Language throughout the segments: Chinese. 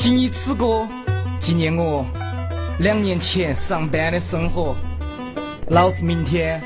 谨以此歌纪念我两年前上班的生活。老子明天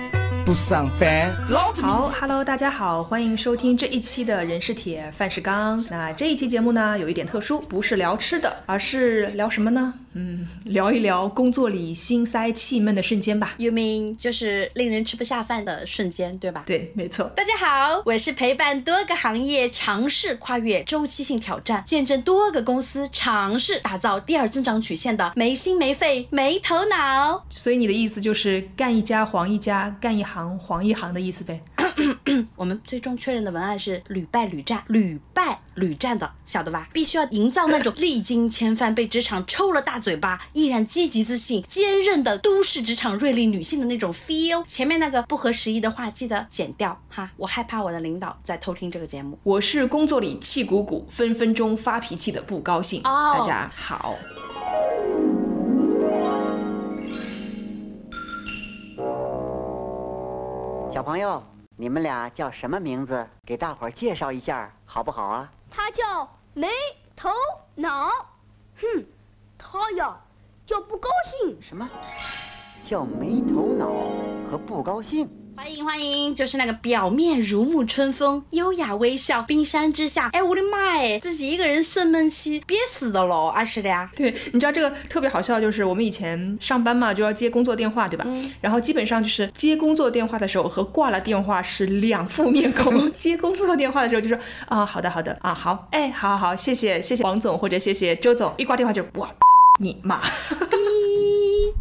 不上班。好，Hello，大家好，欢迎收听这一期的人是铁，饭是钢。那这一期节目呢，有一点特殊，不是聊吃的，而是聊什么呢？嗯，聊一聊工作里心塞气闷的瞬间吧。You mean 就是令人吃不下饭的瞬间，对吧？对，没错。大家好，我是陪伴多个行业尝试跨越周期性挑战，见证多个公司尝试打造第二增长曲线的没心没肺没头脑。所以你的意思就是干一家黄一家，干一行黄一行的意思呗？我们最终确认的文案是屡败屡战，屡败屡战的，晓得吧？必须要营造那种历经千帆被职场抽了大嘴巴，依然积极自信、坚韧的都市职场锐利女性的那种 feel。前面那个不合时宜的话记得剪掉哈，我害怕我的领导在偷听这个节目。我是工作里气鼓鼓、分分钟发脾气的不高兴。哦大家好。小朋友，你们俩叫什么名字？给大伙儿介绍一下，好不好啊？他叫没头脑，哼，他呀叫不高兴。什么？叫没头脑和不高兴？欢迎欢迎，就是那个表面如沐春风、优雅微笑，冰山之下，哎，我的妈哎，自己一个人生闷气，憋死的喽，二是的呀。对，你知道这个特别好笑，就是我们以前上班嘛，就要接工作电话，对吧？然后基本上就是接工作电话的时候和挂了电话是两副面孔。接工作电话的时候就说啊，好的好的啊，好，哎，好好好，谢谢谢谢王总或者谢谢周总。一挂电话就我操你妈！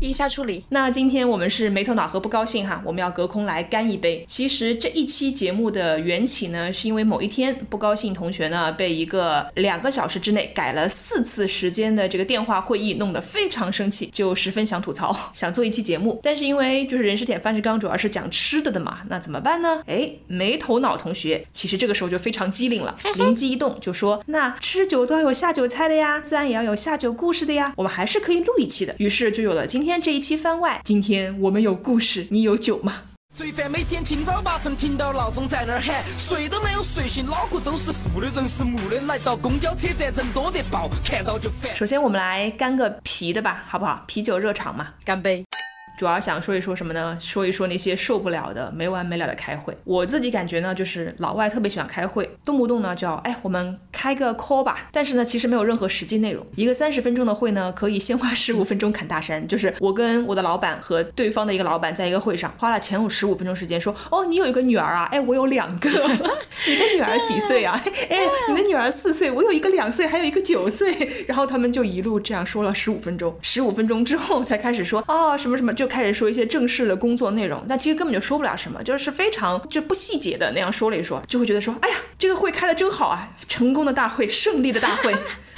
一下处理，那今天我们是没头脑和不高兴哈，我们要隔空来干一杯。其实这一期节目的缘起呢，是因为某一天不高兴同学呢被一个两个小时之内改了四次时间的这个电话会议弄得非常生气，就十分想吐槽，想做一期节目。但是因为就是人是铁饭是钢，主要是讲吃的的嘛，那怎么办呢？哎，没头脑同学其实这个时候就非常机灵了，灵机一动就说，那吃酒都要有下酒菜的呀，自然也要有下酒故事的呀，我们还是可以录一期的。于是就有了今天这一期番外。今天我们有故事，你有酒吗？罪犯每天清早八晨听到闹钟在那儿喊，睡都没有睡醒，脑壳都是负的，人是木的。来到公交车站，人多得爆，看到就烦。首先我们来干个啤的吧，好不好？啤酒热场嘛。干杯！主要想说一说什么呢？说一说那些受不了的、没完没了的开会。我自己感觉呢，就是老外特别喜欢开会，动不动呢叫哎，我们开个 call 吧。但是呢，其实没有任何实际内容。一个三十分钟的会呢，可以先花十五分钟砍大山。就是我跟我的老板和对方的一个老板在一个会上，花了前五十五分钟时间说，哦，你有一个女儿啊？哎，我有两个。你的女儿几岁啊？哎，你的女儿四岁，我有一个两岁，还有一个九岁。然后他们就一路这样说了十五分钟，十五分钟之后才开始说哦什么什么，就就开始说一些正式的工作内容。但其实根本就说不了什么，就是非常就不细节的那样说了一说，就会觉得说，哎呀，这个会开的真好啊，成功的大会，胜利的大会。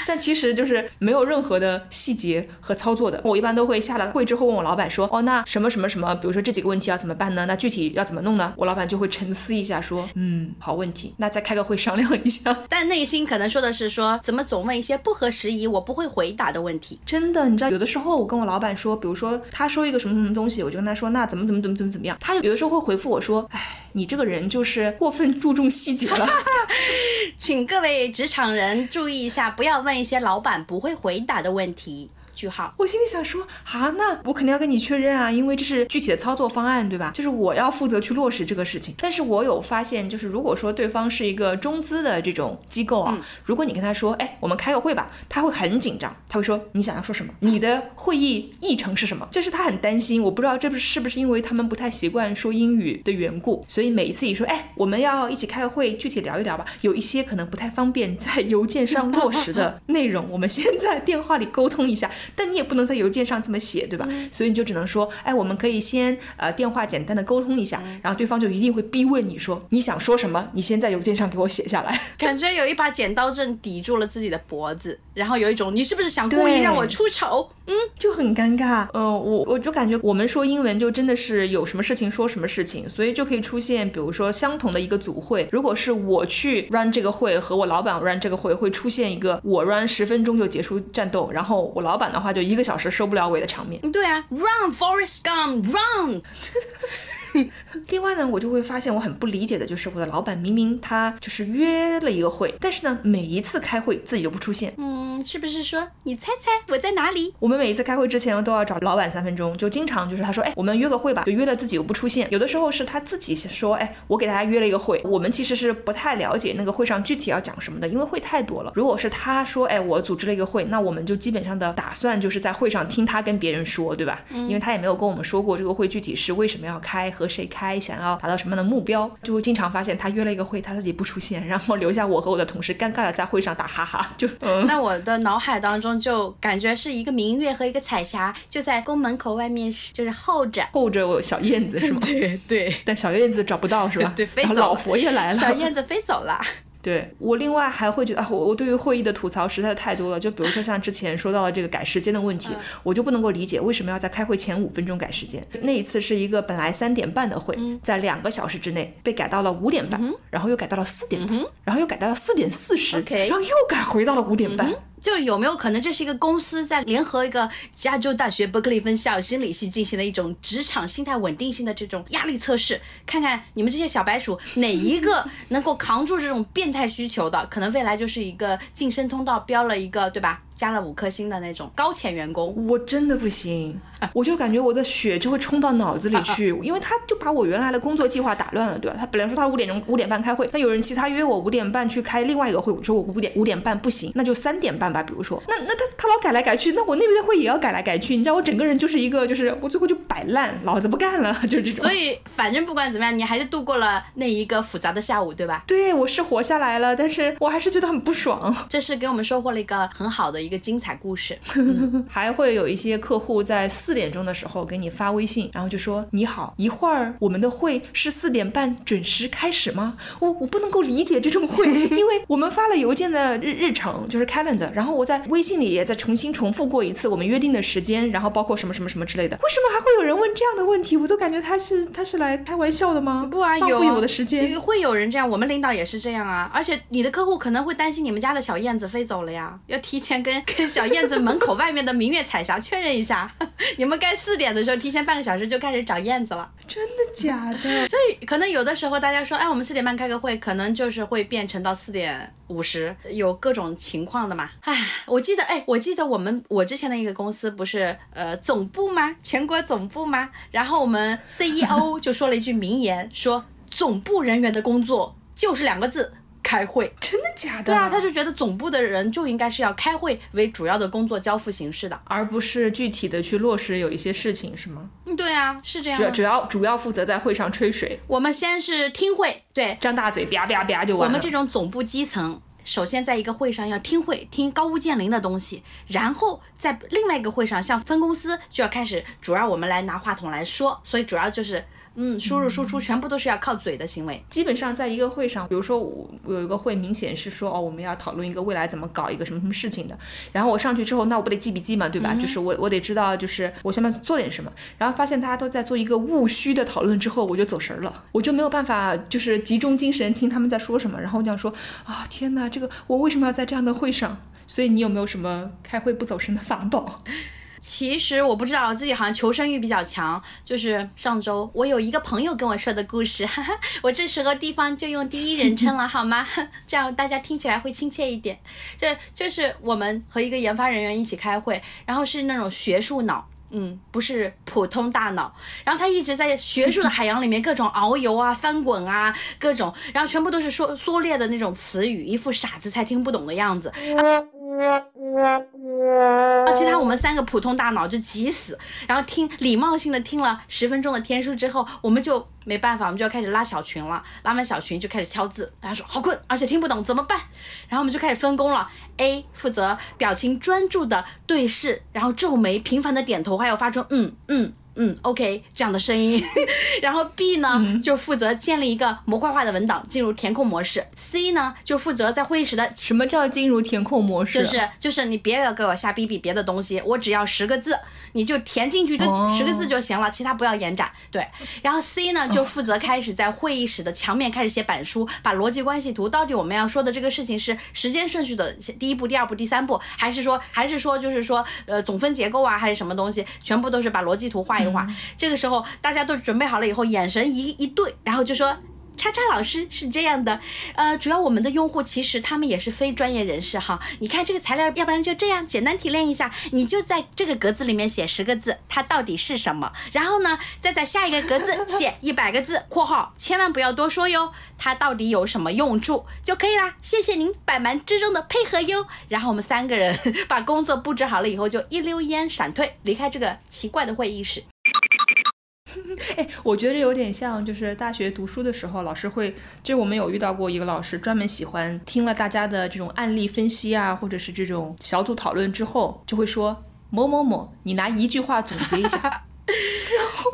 但其实就是没有任何的细节和操作的。我一般都会下了会之后问我老板说，哦，那什么什么什么，比如说这几个问题要怎么办呢？那具体要怎么弄呢？我老板就会沉思一下说，嗯，好问题，那再开个会商量一下。但内心可能说的是说，怎么总问一些不合时宜、我不会回答的问题？真的，你知道，有的时候我跟我老板说，比如说他说一个什么什么东西，我就跟他说，那怎么怎么怎么怎么怎么样，他有的时候会回复我说，哎，你这个人就是过分注重细节了。请各位职场人注意一下，不要问一些老板不会回答的问题。句号。我心里想说，啊，那我肯定要跟你确认啊，因为这是具体的操作方案，对吧？就是我要负责去落实这个事情。但是我有发现，就是如果说对方是一个中资的这种机构啊，如果你跟他说，哎，我们开个会吧，他会很紧张，他会说你想要说什么？你的会议议程是什么？就是他很担心，我不知道这不是是不是因为他们不太习惯说英语的缘故，所以每一次一说，哎，我们要一起开个会，具体聊一聊吧，有一些可能不太方便在邮件上落实的内容，我们先在电话里沟通一下。但你也不能在邮件上这么写，对吧？所以你就只能说，哎，我们可以先呃电话简单的沟通一下，然后对方就一定会逼问你说你想说什么，你先在邮件上给我写下来。感觉有一把剪刀正抵住了自己的脖子，然后有一种你是不是想故意让我出丑？嗯，就很尴尬。嗯、我我就感觉我们说英文就真的是有什么事情说什么事情，所以就可以出现，比如说相同的一个组会，如果是我去 run 这个会和我老板 run 这个会，会出现一个我 run 十分钟就结束战斗，然后我老板的话就一个小时收不了尾的场面。对啊，Run Forest Gump Run，另外呢，我就会发现我很不理解的就是我的老板明明他就是约了一个会，但是呢每一次开会自己都不出现。嗯，是不是说你猜猜我在哪里？我们每一次开会之前都要找老板三分钟，就经常就是他说，哎，我们约个会吧，就约了自己又不出现。有的时候是他自己说，哎，我给大家约了一个会，我们其实是不太了解那个会上具体要讲什么的，因为会太多了。如果是他说，哎，我组织了一个会，那我们就基本上的打算就是在会上听他跟别人说，对吧？嗯因为他也没有跟我们说过这个会具体是为什么要开，和谁开，想要达到什么样的目标，就会经常发现他约了一个会，他自己不出现，然后留下我和我的同事尴尬的在会上打哈哈，就嗯。那我的脑海当中就感觉是一个明月和一个彩霞，就在宫门口外面，就是候着。候着我小燕子是吗？对对，但小燕子找不到是吧？对，飞走了老佛爷来了，小燕子飞走了。对我另外还会觉得啊，我我对于会议的吐槽实在是太多了。就比如说像之前说到的这个改时间的问题，我就不能够理解为什么要在开会前五分钟改时间。那一次是一个本来三点半的会，在两个小时之内被改到了五点半，然后又改到了四点半，然后又改到了四点四十然后又改回到了五点半。就是有没有可能这是一个公司在联合一个加州大学伯克利分校心理系进行的一种职场心态稳定性的这种压力测试，看看你们这些小白鼠哪一个能够扛住这种变态需求的，可能未来就是一个晋升通道标了一个对吧？加了五颗星的那种高潜员工。我真的不行，我就感觉我的血就会冲到脑子里去，因为他就把我原来的工作计划打乱了，对吧？他本来说他五点钟五点半开会，那有人其他约我五点半去开另外一个会，我说我五点五点半不行，那就三点半吧，比如说，那那他他老改来改去，那我那边的会也要改来改去，你知道我整个人就是一个就是我最后就摆烂，老子不干了，就是这种。所以反正不管怎么样，你还是度过了那一个复杂的下午，对吧？对我是活下来了，但是我还是觉得很不爽。这是给我们收获了一个很好的一个精彩故事。还会有一些客户在四点钟的时候给你发微信，然后就说你好，一会儿我们的会是四点半准时开始吗？我我不能够理解这种会，因为我们发了邮件的日日程就是 calendar，然后我在微信里也再重新重复过一次我们约定的时间，然后包括什么什么什么之类的。为什么还会有人问这样的问题？我都感觉他是他是来开玩笑的吗？不啊，有浪费我的时间。会有人这样，我们领导也是这样啊。而且你的客户可能会担心你们家的小燕子飞走了呀，要提前跟跟小燕子门口外面的明月彩霞确认一下，你们该四点的时候提前半个小时就开始找燕子了。真的假的？所以可能有的时候大家说，哎，我们四点半开个会，可能就是会变成到四点五十，有各种情况的嘛。哎，我记得，哎，我记得我们我之前的一个公司不是呃总部吗？全国总部吗？然后我们 CEO 就说了一句名言，说总部人员的工作就是两个字。开会，真的假的？对啊，他就觉得总部的人就应该是要开会为主要的工作交付形式的。而不是具体的去落实有一些事情，是吗？嗯，对啊，是这样。主要主要主要负责在会上吹水，我们先是听会，对，张大嘴吧吧吧就完了。我们这种总部基层，首先在一个会上要听会，听高屋建瓴的东西，然后在另外一个会上，像分公司就要开始，主要我们来拿话筒来说，所以主要就是。嗯，输入输出全部都是要靠嘴的行为。基本上在一个会上，比如说我我有一个会，明显是说哦，我们要讨论一个未来怎么搞一个什么什么事情的。然后我上去之后，那我不得记笔记嘛，对吧？就是我我得知道，就是我下面做点什么。然后发现大家都在做一个务虚的讨论之后，我就走神儿了，我就没有办法就是集中精神听他们在说什么。然后我就想说啊，天哪，这个我为什么要在这样的会上？所以你有没有什么开会不走神的法宝？其实我不知道，自己好像求生欲比较强。就是上周我有一个朋友跟我说的故事，哈哈，我这时候地方就用第一人称了，好吗？这样大家听起来会亲切一点。这就是我们和一个研发人员一起开会，然后是那种学术脑。嗯，不是普通大脑，然后他一直在学术的海洋里面各种遨游啊、翻滚啊，各种，然后全部都是说缩略的那种词语，一副傻子才听不懂的样子。啊，其他我们三个普通大脑就急死，然后听礼貌性的听了十分钟的天书之后，我们就没办法，我们就要开始拉小群了。拉完小群就开始敲字，大家说好困，而且听不懂怎么办？然后我们就开始分工了，A 负责表情专注的对视，然后皱眉频繁的点头，还有发出嗯嗯。嗯，OK，这样的声音，然后 B 呢就负责建立一个模块化的文档，进入填空模式。C 呢就负责在会议室的什么叫进入填空模式？就是就是你别要给我瞎逼逼别的东西，我只要十个字，你就填进去这十个字就行了，其他不要延展。对，然后 C 呢就负责开始在会议室的墙面开始写板书，把逻辑关系图到底我们要说的这个事情是时间顺序的第一步、第二步、第三步，还是说还是说就是说呃总分结构啊，还是什么东西，全部都是把逻辑图画一。废话。这个时候大家都准备好了以后，眼神一一对，然后就说。叉叉老师是这样的，呃，主要我们的用户其实他们也是非专业人士哈。你看这个材料，要不然就这样简单提炼一下，你就在这个格子里面写十个字，它到底是什么？然后呢，再在下一个格子 写一百个字（括号千万不要多说哟），它到底有什么用处就可以啦。谢谢您百忙之中的配合哟。然后我们三个人 把工作布置好了以后，就一溜烟闪退，离开这个奇怪的会议室。哎，我觉得这有点像，就是大学读书的时候，老师会，就我们有遇到过一个老师，专门喜欢听了大家的这种案例分析啊，或者是这种小组讨论之后，就会说某某某，你拿一句话总结一下。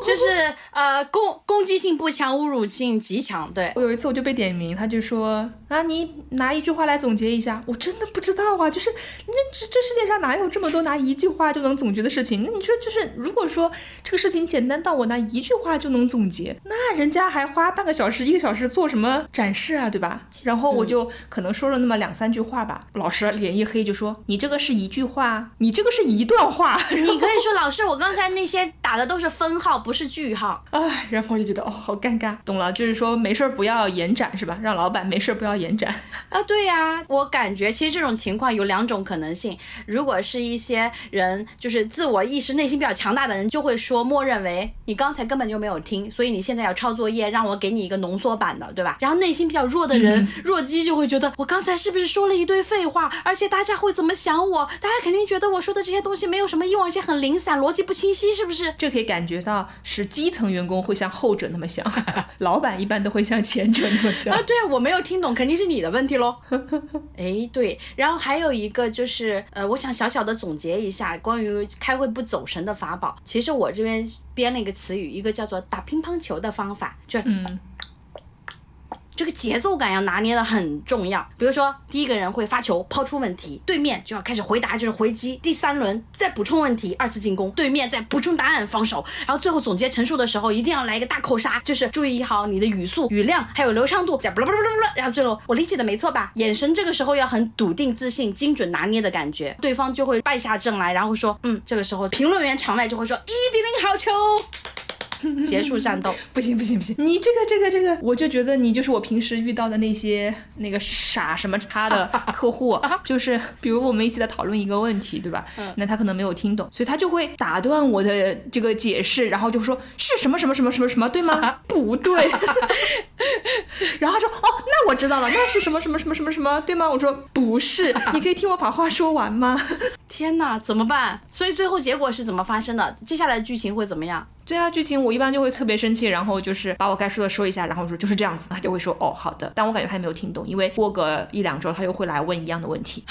就是呃攻攻击性不强，侮辱性极强。对我有一次我就被点名，他就说啊，你拿一句话来总结一下。我真的不知道啊，就是那这这世界上哪有这么多拿一句话就能总结的事情？那你说就是如果说这个事情简单到我拿一句话就能总结，那人家还花半个小时一个小时做什么展示啊，对吧？然后我就可能说了那么两三句话吧，老师脸一黑就说你这个是一句话，你这个是一段话。你可以说老师，我刚才那些打的都是分号。不是句号，哎，然后我就觉得哦，好尴尬，懂了，就是说没事儿不要延展是吧？让老板没事儿不要延展 啊，对呀，我感觉其实这种情况有两种可能性，如果是一些人就是自我意识内心比较强大的人，就会说默认为你刚才根本就没有听，所以你现在要抄作业，让我给你一个浓缩版的，对吧？然后内心比较弱的人，弱鸡就会觉得我刚才是不是说了一堆废话，而且大家会怎么想我？大家肯定觉得我说的这些东西没有什么用，而且很零散，逻辑不清晰，是不是？这可以感觉到。是基层员工会像后者那么想，老板一般都会像前者那么想啊。对啊，我没有听懂，肯定是你的问题喽。哎，对，然后还有一个就是，呃，我想小小的总结一下关于开会不走神的法宝。其实我这边编了一个词语，一个叫做打乒乓球的方法，就嗯。这个节奏感要拿捏的很重要。比如说，第一个人会发球抛出问题，对面就要开始回答，就是回击。第三轮再补充问题，二次进攻，对面再补充答案防守。然后最后总结陈述的时候，一定要来一个大扣杀，就是注意好你的语速、语量还有流畅度。再不啦不啦不啦不啦，然后最后我理解的没错吧？眼神这个时候要很笃定、自信、精准拿捏的感觉，对方就会败下阵来，然后说，嗯，这个时候评论员场外就会说一比零好球。结束战斗，不行不行不行！你这个这个这个，我就觉得你就是我平时遇到的那些那个傻什么叉的客户，就是比如我们一起在讨论一个问题，对吧？嗯，那他可能没有听懂，所以他就会打断我的这个解释，然后就说是什么什么什么什么什么，对吗？不对。然后他说哦，那我知道了，那是什么什么什么什么什么，对吗？我说不是，你可以听我把话说完吗？天哪，怎么办？所以最后结果是怎么发生的？接下来剧情会怎么样？这下剧情我一般就会特别生气，然后就是把我该说的说一下，然后说就是这样子，他就会说哦好的，但我感觉他也没有听懂，因为过个一两周他又会来问一样的问题。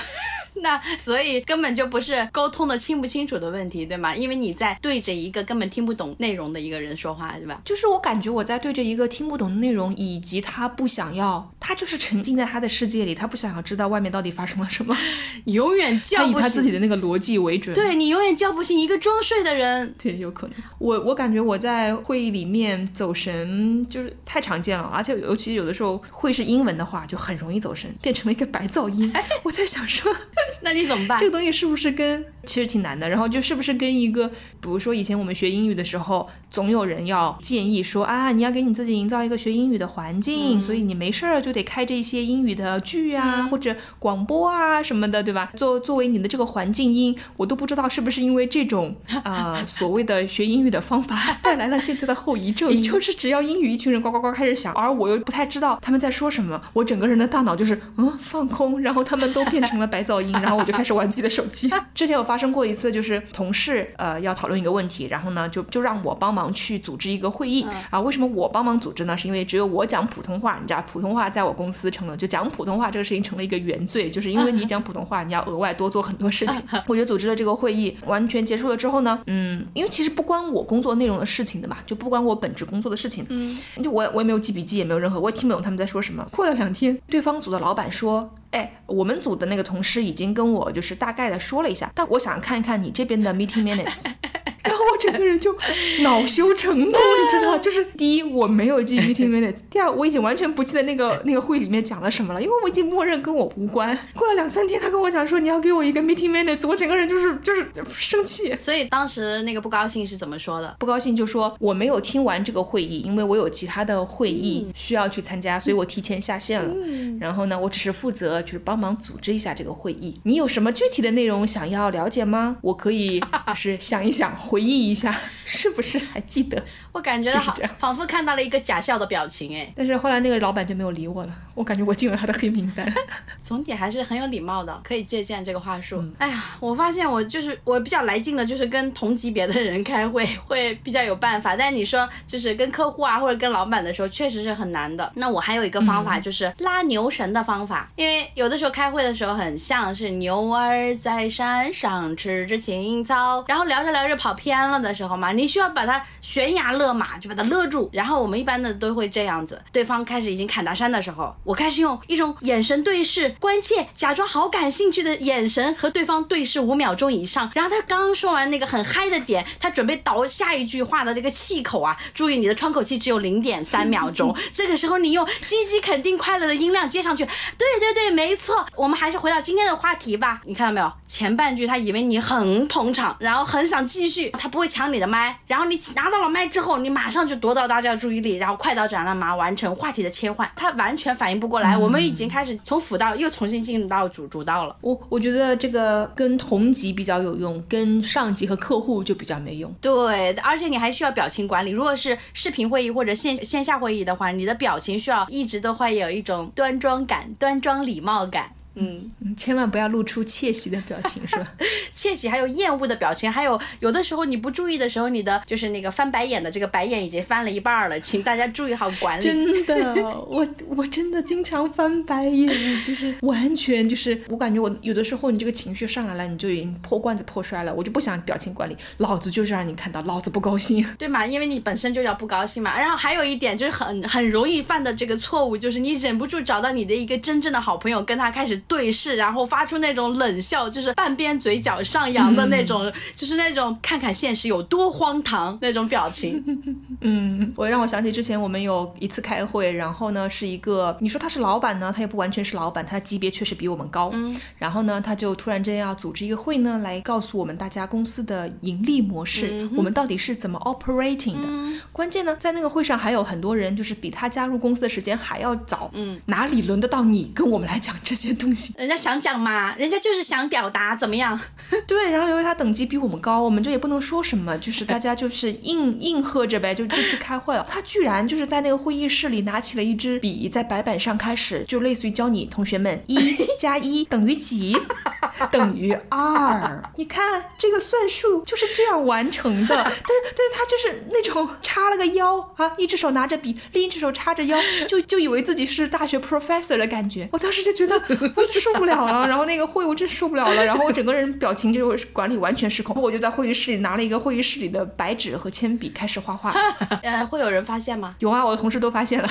那所以根本就不是沟通的清不清楚的问题，对吗？因为你在对着一个根本听不懂内容的一个人说话，对吧？就是我感觉我在对着一个听不懂的内容，以及他不想要，他就是沉浸在他的世界里，他不想要知道外面到底发生了什么，永远叫不醒他自己的那个逻辑为准。对你永远叫不醒一个装睡的人。对，有可能。我我感觉我在会议里面走神就是太常见了，而且尤其有的时候会是英文的话，就很容易走神，变成了一个白噪音。我在想说，那你怎么办？这个东西是不是跟其实挺难的？然后就是不是跟一个，比如说以前我们学英语的时候，总有人要建议说啊，你要给你自己营造一个学英语的环境，所以你没事儿就得开这些英语的剧啊或者广播啊什么的，对吧？作作为你的这个环境音，我都不知道是不是因为这种啊所谓的学英语的方法带来了现在的后遗症，也 就是只要英语一群人呱呱呱开始响，而我又不太知道他们在说什么，我整个人的大脑就是嗯放空，然后他们都变成了白噪音，然后我就开始玩。自己的手机。之前有发生过一次，就是同事呃要讨论一个问题，然后呢就就让我帮忙去组织一个会议啊。为什么我帮忙组织呢？是因为只有我讲普通话，你知道普通话在我公司成了就讲普通话这个事情成了一个原罪，就是因为你讲普通话，你要额外多做很多事情。我就组织了这个会议，完全结束了之后呢，嗯，因为其实不关我工作内容的事情的嘛，就不关我本职工作的事情，嗯，就我我也没有记笔记，也没有任何，我也听不懂他们在说什么。过了两天，对方组的老板说。哎，我们组的那个同事已经跟我就是大概的说了一下，但我想看一看你这边的 meeting minutes。然后我整个人就恼羞成怒，你知道，就是第一我没有记 meeting minutes，第二我已经完全不记得那个那个会里面讲了什么了，因为我已经默认跟我无关。过了两三天，他跟我讲说你要给我一个 meeting minutes，我整个人就是就是生气。所以当时那个不高兴是怎么说的？不高兴就说我没有听完这个会议，因为我有其他的会议需要去参加，所以我提前下线了。然后呢，我只是负责就是帮忙组织一下这个会议。你有什么具体的内容想要了解吗？我可以就是想一想，回忆一下，是不是还记得？我感觉好就是，仿佛看到了一个假笑的表情，哎，但是后来那个老板就没有理我了，我感觉我进了他的黑名单。总体还是很有礼貌的，可以借鉴这个话术。嗯哎呀，我发现我就是我比较来劲的，就是跟同级别的人开会 会比较有办法。但你说就是跟客户啊或者跟老板的时候，确实是很难的。那我还有一个方法，嗯就是拉牛绳的方法，因为有的时候开会的时候很像是牛儿在山上吃着青草，然后聊着聊着跑偏了的时候嘛，你需要把它悬崖勒马，就把它勒住。然后我们一般的都会这样子，对方开始已经砍大山的时候，我开始用一种眼神对视、关切、假装好感兴趣的眼神和对方对视五秒钟以上。然后他刚说完那个很嗨的点，他准备倒下一句话的这个气口啊，注意你的窗口期只有零点三秒钟。这个时候你用积极肯定快乐的音量接上去，对对对，没错。我们还是回到今天的话题吧。你看到没有？前半句他以为你很捧场，然后很想继续，他不会抢你的麦。然后你拿到了麦之后，你马上就夺到大家的注意力，然后快刀斩乱麻，完成话题的切换。他完全反应不过来，我们已经开始从辅道又重新进入到主主道了。我我觉得这个跟同级比较有用，跟上级和客户就比较没用。对，而且你还需要表情管理。如果是视频会议或者线线下会议的话，你的表情需要一直都会有一种端庄感、端庄礼貌感。嗯，嗯千万不要露出窃喜的表情，是吧？窃喜还有厌恶的表情，还有有的时候你不注意的时候，你的就是那个翻白眼的这个白眼已经翻了一半儿了，请大家注意好管理。真的，我我真的经常翻白眼，就是完全就是我感觉我有的时候你这个情绪上来了，你就已经破罐子破摔了，我就不想表情管理，老子就是让你看到，老子不高兴。对嘛？因为你本身就要不高兴嘛。然后还有一点就是很很容易犯的这个错误，就是你忍不住找到你的一个真正的好朋友，跟他开始对视，然后发出那种冷笑，就是半边嘴角上扬的那种，就是那种看看现实有多荒唐那种表情。嗯，我让我想起之前我们有一次开会，然后呢是一个，你说他是老板呢，他也不完全是老板，他的级别确实比我们高。嗯，然后呢，他就突然间要组织一个会呢，来告诉我们大家公司的盈利模式，我们到底是怎么 operating 的。关键呢，在那个会上还有很多人，就是比他加入公司的时间还要早。嗯，哪里轮得到你跟我们来讲这些东西？人家想讲嘛，人家就是想表达怎么样？对，然后由于他等级比我们高，我们就也不能说什么，就是大家就是应应和着呗，就就去开会了。他居然就是在那个会议室里拿起了一支笔，在白板上开始，就类似于教你同学们一 加一等于几，等于二。你看这个算术就是这样完成的，但是但是他就是那种叉了个腰啊，一只手拿着笔，另一只手叉着腰，就就以为自己是大学 professor 的感觉。我当时就觉得我就受不了了，然后那个会我真受不了了，然后我整个人表情就管理完全失控，我就在会议室里拿了一个会议室里的白纸和铅笔开始画画。呃，会有人发现吗？有啊，我的同事都发现了。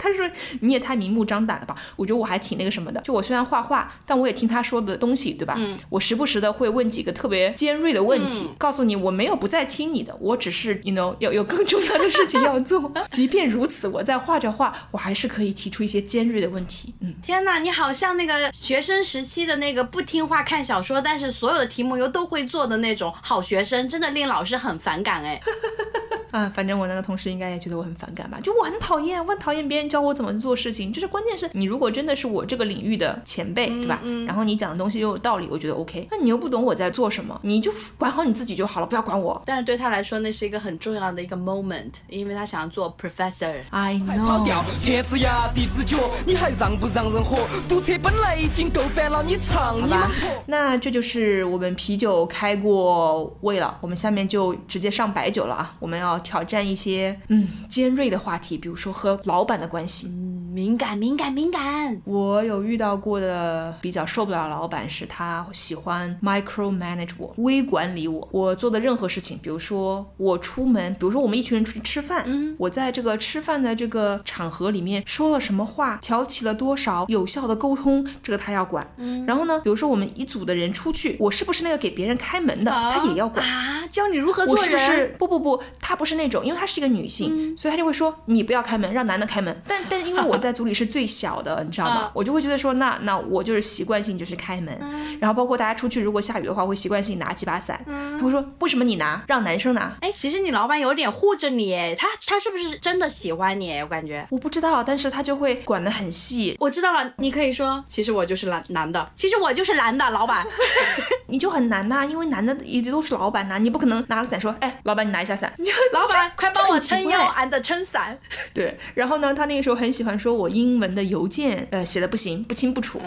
他说你也太明目张胆了吧？我觉得我还挺那个什么的。就我虽然画画，但我也听他说的东西，对吧？嗯。我时不时的会问几个特别尖锐的问题，告诉你我没有不再听你的，我只是 you know 有有更重要的事情要做。即便如此，我在画着画，我还是可以提出一些尖锐的问题。嗯。天哪，你好像那个学生时期的那个不听话看小说，但是所有的题目又都会做的那种好学生，真的令老师很反感哎。啊，反正我那个同事应该也觉得我很反感吧，就我很讨厌，我很讨厌别人教我怎么做事情。就是关键是你如果真的是我这个领域的前辈，对吧？嗯然后你讲的东西又有道理，我觉得 OK。那你又不懂我在做什么，你就管好你自己就好了，不要管我。但是对他来说，那是一个很重要的一个 moment，因为他想要做 professor。I know。调，天子牙地子脚，你还让不让人活？堵车本来已经够烦了，你唱你们吧婆。那这就是我们啤酒开过胃了，我们下面就直接上白酒了啊！我们要挑战一些嗯尖锐的话题，比如说和老板的关系。敏感敏感敏感。我有遇到过的比较受不了的老板是他喜欢 micro manage 我，微管理我。我做的任何事情，比如说我出门，比如说我们一群人出去吃饭，嗯，我在这个吃饭的这个场合里面说了什么话，挑起了多少有效的沟通，这个他要管。嗯，然后呢，比如说我们一组的人出去，我是不是那个给别人开门的，他也要管。啊，教你如何做人。是不是不不不，她不是那种，因为他是一个女性，所以他就会说你不要开门，让男的开门。但但因为我 在组里是最小的，你知道吗？我就会觉得说，那那我就是习惯性就是开门，然后包括大家出去如果下雨的话，会习惯性拿几把伞。他会说为什么你拿，让男生拿？哎，其实你老板有点护着你，哎，他他是不是真的喜欢你？我感觉。我不知道，但是他就会管得很细，我知道了，你可以说，其实我就是男男的，其实我就是男的，老板。你就很难呐、因为男的也都是老板呐、你不可能拿了伞说，哎，老板你拿一下伞。老板，快帮我撑腰，and 撑伞。对，然后呢，他那个时候很喜欢说我英文的邮件，呃，写的不行，不清不楚。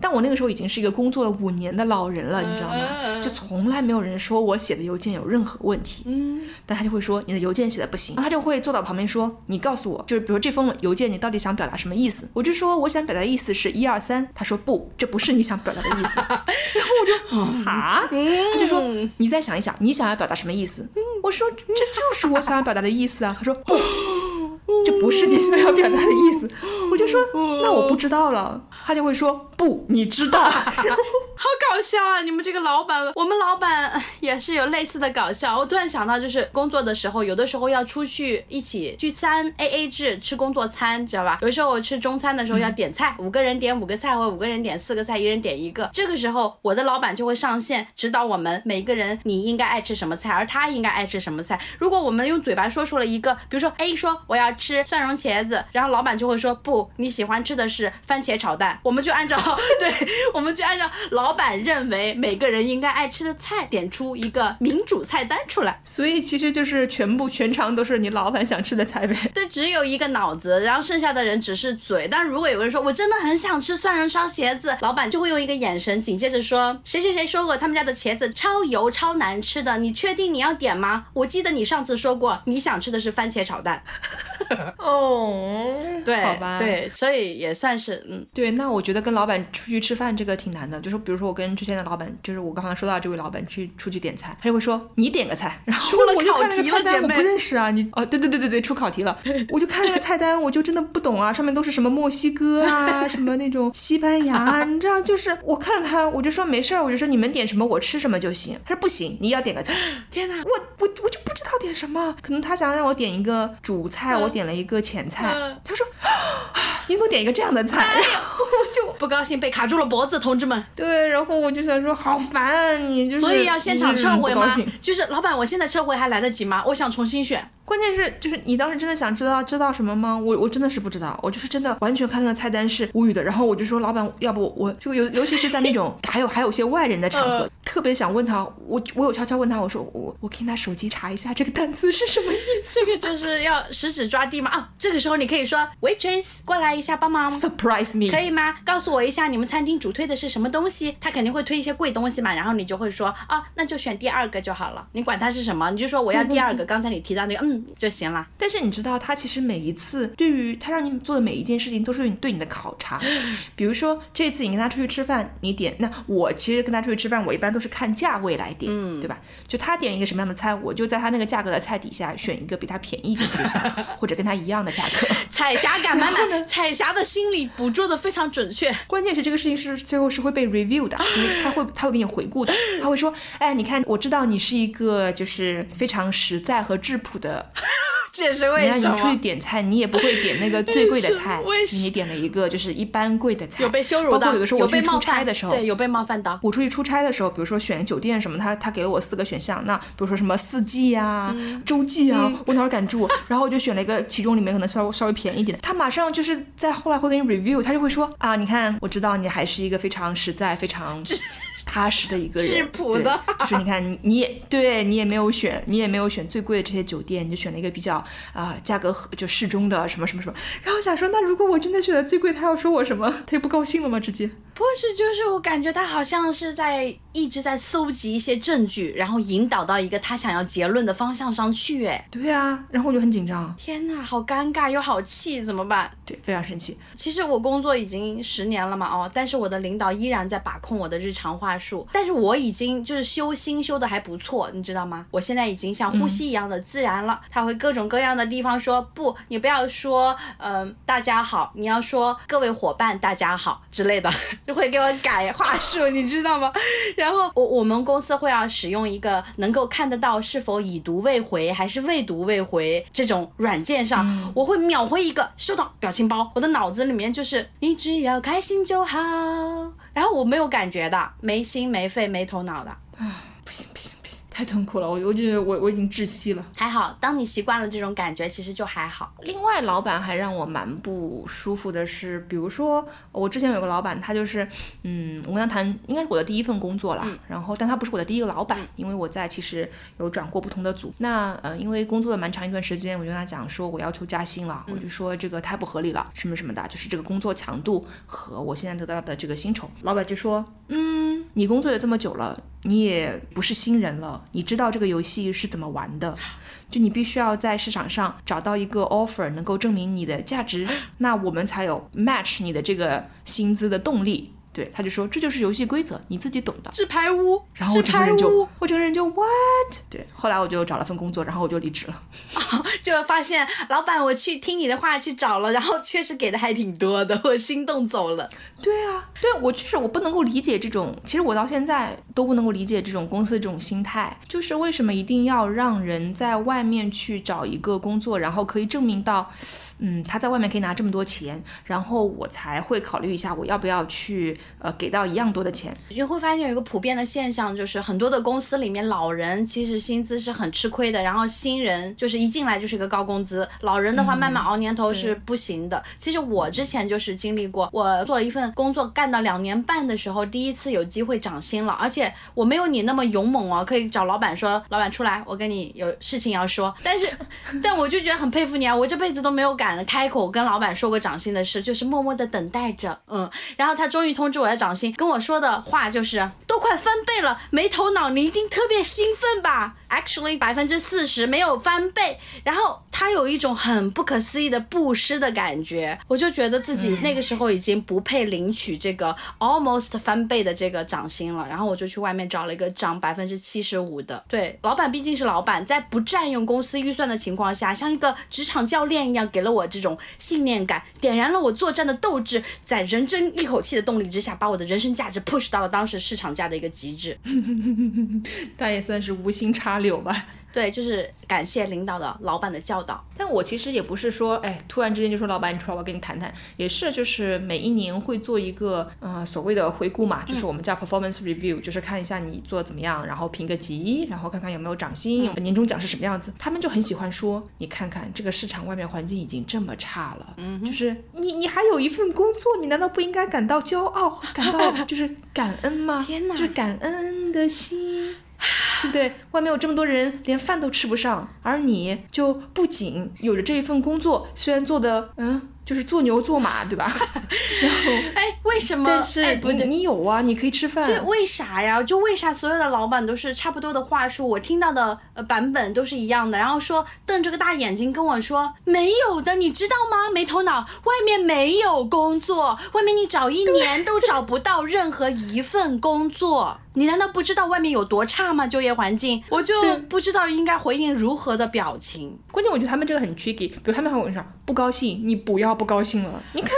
但我那个时候已经是一个工作了五年的老人了，你知道吗？就从来没有人说我写的邮件有任何问题。嗯，但他就会说你的邮件写的不行，然后他就会坐到旁边说，你告诉我，就是比如这封邮件你到底想表达什么意思？我就说我想表达的意思是一二三，他说不，这不是你想表达的意思。然后我就啊，他就说你再想一想，你想要表达什么意思？我说这就是我想要表达的意思啊。他说不。这不是你想要表达的意思，我就说那我不知道了，他就会说不，你知道，好搞笑啊！你们这个老板，我们老板哎也是有类似的搞笑。我突然想到，就是工作的时候，有的时候要出去一起聚餐，A A 制吃工作餐，知道吧？有时候我吃中餐的时候要点菜，五个人点五个菜，或者五个人点四个菜，一人点一个。这个时候，我的老板就会上线指导我们每个人你应该爱吃什么菜，而他应该爱吃什么菜。如果我们用嘴巴说出了一个，比如说 A 说我要吃蒜蓉茄子，然后老板就会说不，你喜欢吃的是番茄炒蛋，我们就按照 对，我们就按照老板认为每个人应该爱吃的菜点出一个民主菜单出来。所以其实就是全部全场都是你老板想吃的菜呗。对，只有一个脑子，然后剩下的人只是嘴。但如果有人说我真的很想吃蒜蓉烧茄子，老板就会用一个眼神，紧接着说谁谁谁说过他们家的茄子超油超难吃的，你确定你要点吗？我记得你上次说过你想吃的是番茄炒蛋。哦，对，好吧，对，所以也算是嗯，对，那我觉得跟老板出去吃饭这个挺难的，就是比如说我跟之前的老板，就是我刚刚说到这位老板去出去点菜，他就会说你点个菜，然后出了我就看考那个菜单，题了姐妹我不认识啊，你。哦，对对对对对，出考题了，我就看那个菜单，我就真的不懂啊，上面都是什么墨西哥啊，什么那种西班牙，你知道，就是我看着他，我就说没事儿，我就说你们点什么我吃什么就行，他说不行，你要点个菜，天哪，我我我就不知道点什么，可能他想让我点一个主菜，我点了一个前菜，嗯他说啊你给我点一个这样的菜，然后我就。不高兴被卡住了脖子，同志们。对，然后我就想说，好烦啊你，就是所以要现场撤回吗？就是老板，我现在撤回还来得及吗？我想重新选。关键是，就是你当时真的想知道知道什么吗？我我真的是不知道，我就是真的完全看那个菜单是无语的。然后我就说，老板，要不我就尤尤其是在那种 还有还有些外人的场合，特别想问他，我我有悄悄问他，我说我我可以拿手机查一下这个单词是什么意思这个就是要食指抓地嘛啊！这个时候你可以说 waitress 过来一下帮忙。？Surprise me！可以吗？告诉我一下你们餐厅主推的是什么东西？他肯定会推一些贵东西嘛，然后你就会说啊，那就选第二个就好了。你管它是什么，你就说我要第二个。刚才你提到那个，嗯，就行了。但是你知道，他其实每一次对于他让你做的每一件事情，都是对你的考察。比如说这次你跟他出去吃饭，你点那我其实跟他出去吃饭，我一般都是看价位来点，对吧？就他点一个什么样的菜，我就在他那个价格的菜底下选一个比他便宜的就行，或者跟他一样的价格。彩霞感满满，彩霞的心理捕捉的非常准确。关键是这个事情是最后是会被 review 的，就是他会他会给你回顾的，他会说，哎，你看，我知道你是一个就是非常实在和质朴的这是你为什看你出去？点菜，你也不会点那个 最贵的菜你点了一个就是一般贵的菜，有被羞辱到，包括有的时候我去出被冒犯差的时候，对，有被冒犯到。我出去出差的时候，比如说选酒店什么，他他给了我四个选项，那比如说什么四季啊、嗯洲际啊，我哪儿敢住？然后我就选了一个其中里面可能稍微稍微便宜一点的。他马上就是在后来会给你 review，他就会说啊，你看我知道你还是一个非常实在、非常。踏实的一个人，质朴的对就是你看你你也对你也没有选，你也没有选最贵的这些酒店，你就选了一个比较啊、价格合就适中的什么什么什么。然后想说，那如果我真的选了最贵，他要说我什么？他就不高兴了吗？直接。不是，就是我感觉他好像是在一直在搜集一些证据，然后引导到一个他想要结论的方向上去。哎，对啊，然后我就很紧张，天哪，好尴尬又好气，怎么办？对，非常生气。其实我工作已经十年了嘛，哦，但是我的领导依然在把控我的日常话术，但是我已经就是修心修的还不错，你知道吗？我现在已经像呼吸一样的自然了。他会各种各样的地方说不，你不要说，嗯，大家好，你要说各位伙伴大家好之类的，就会给我改话术，你知道吗？然后我我们公司会要使用一个能够看得到是否已读未回还是未读未回这种软件上，我会秒回一个收到表情包，我的脑子里面就是你只要开心就好，然后我没有感觉的，没心没肺没头脑的。啊，不行不行不行，太痛苦了，我我觉得我我已经窒息了。还好，当你习惯了这种感觉，其实就还好。另外，老板还让我蛮不舒服的是，比如说我之前有个老板，他就是，嗯，我跟他谈，应该是我的第一份工作了，然后但他不是我的第一个老板，因为我在其实有转过不同的组。那呃，因为工作了蛮长一段时间，我就跟他讲说我要求加薪了，我就说这个太不合理了，什么什么的，就是这个工作强度和我现在得到的这个薪酬。老板就说，嗯，你工作也这么久了。你也不是新人了，你知道这个游戏是怎么玩的，就你必须要在市场上找到一个 offer，能够证明你的价值，那我们才有 match 你的这个薪资的动力。对，他就说这就是游戏规则，你自己懂的。纸牌屋，然后我整个人就，我整个人就 what？对，后来我就找了份工作，然后我就离职了。就发现老板，我去听你的话去找了，然后确实给的还挺多的，我心动走了。对啊，对我就是我不能够理解这种，其实我到现在都不能够理解这种公司的这种心态，就是为什么一定要让人在外面去找一个工作，然后可以证明到。嗯，他在外面可以拿这么多钱，然后我才会考虑一下我要不要去呃给到一样多的钱。你会发现有一个普遍的现象，就是很多的公司里面老人其实薪资是很吃亏的，然后新人就是一进来就是一个高工资，老人的话慢慢熬年头是不行的。其实我之前就是经历过，我做了一份工作干到两年半的时候，第一次有机会涨薪了，而且我没有你那么勇猛哦，可以找老板说，老板出来，我跟你有事情要说。但是，但我就觉得很佩服你啊，我这辈子都没有敢。开口跟老板说过涨薪的事，就是默默的等待着，嗯，然后他终于通知我要涨薪，跟我说的话就是都快翻倍了，没头脑，你一定特别兴奋吧？Actually，百分之四十没有翻倍，然后他有一种很不可思议的布施的感觉，我就觉得自己那个时候已经不配领取这个 almost 翻倍的这个涨薪了，然后我就去外面找了一个涨百分之七十五的。对，老板毕竟是老板，在不占用公司预算的情况下，像一个职场教练一样给了我。这种信念感点燃了我作战的斗志，在人争一口气的动力之下，把我的人生价值 push 到了当时市场价的一个极致。他也算是无心插柳吧。对，就是感谢领导的、老板的教导。但我其实也不是说，哎，突然之间就说老板你出来，我跟你谈谈。也是，就是每一年会做一个，呃，所谓的回顾嘛，就是我们叫 performance review，就是看一下你做的怎么样，然后评个级，然后看看有没有涨薪，年终奖是什么样子。他们就很喜欢说，你看看这个市场外面环境已经这么差了，嗯，就是你你还有一份工作，你难道不应该感到骄傲，感到 就是感恩吗？天哪，就是感恩的心。对 不对？外面有这么多人，连饭都吃不上，而你就不仅有着这一份工作，虽然做的嗯。就是做牛做马，对吧？然后，哎，为什么？但是不，你有啊，你可以吃饭。这为啥呀？就为啥所有的老板都是差不多的话术？我听到的呃版本都是一样的。然后说瞪着个大眼睛跟我说没有的，你知道吗？没头脑，外面没有工作，外面你找一年都找不到任何一份工作。你难道不知道外面有多差吗？就业环境，我就不知道应该回应如何的表情。关键我觉得他们这个很 tricky，比如他们还会说不高兴，你不要不高兴了，你看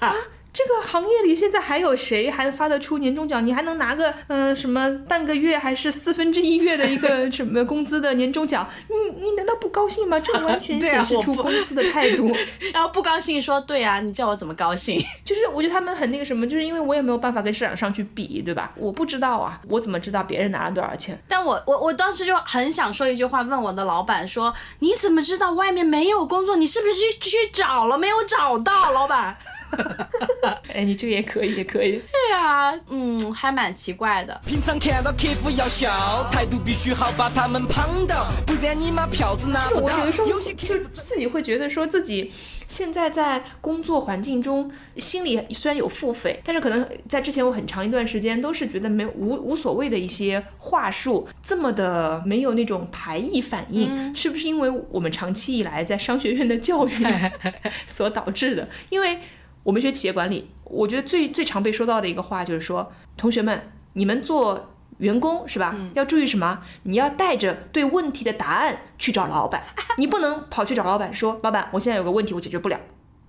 看啊。这个行业里现在还有谁还发得出年终奖？你还能拿个嗯什么半个月还是四分之一月的一个 什么工资的年终奖？你你难道不高兴吗？这完全 显示出公司的态度。然后不高兴说对啊，你叫我怎么高兴？就是我觉得他们很那个什么，就是因为我也没有办法跟市场上去比，对吧？我不知道啊，我怎么知道别人拿了多少钱？但我我我当时就很想说一句话，问我的老板说：你怎么知道外面没有工作？你是不是去去找了没有找到，老板？哎，你这个也可以，也可以。对啊，嗯，还蛮奇怪的。平常看到客户要笑，态度必须好，把他们捧到，不然你妈票子拿不到。我有的时候就自己会觉得说自己。现在在工作环境中，心里虽然有腹诽，但是可能在之前我很长一段时间都是觉得没无无所谓的一些话术，这么的没有那种排异反应，是不是因为我们长期以来在商学院的教育 所导致的？因为我们学企业管理，我觉得最最常被说到的一个话就是说，同学们，你们做。员工是吧？要注意什么？你要带着对问题的答案去找老板，你不能跑去找老板说：“老板，我现在有个问题，我解决不了，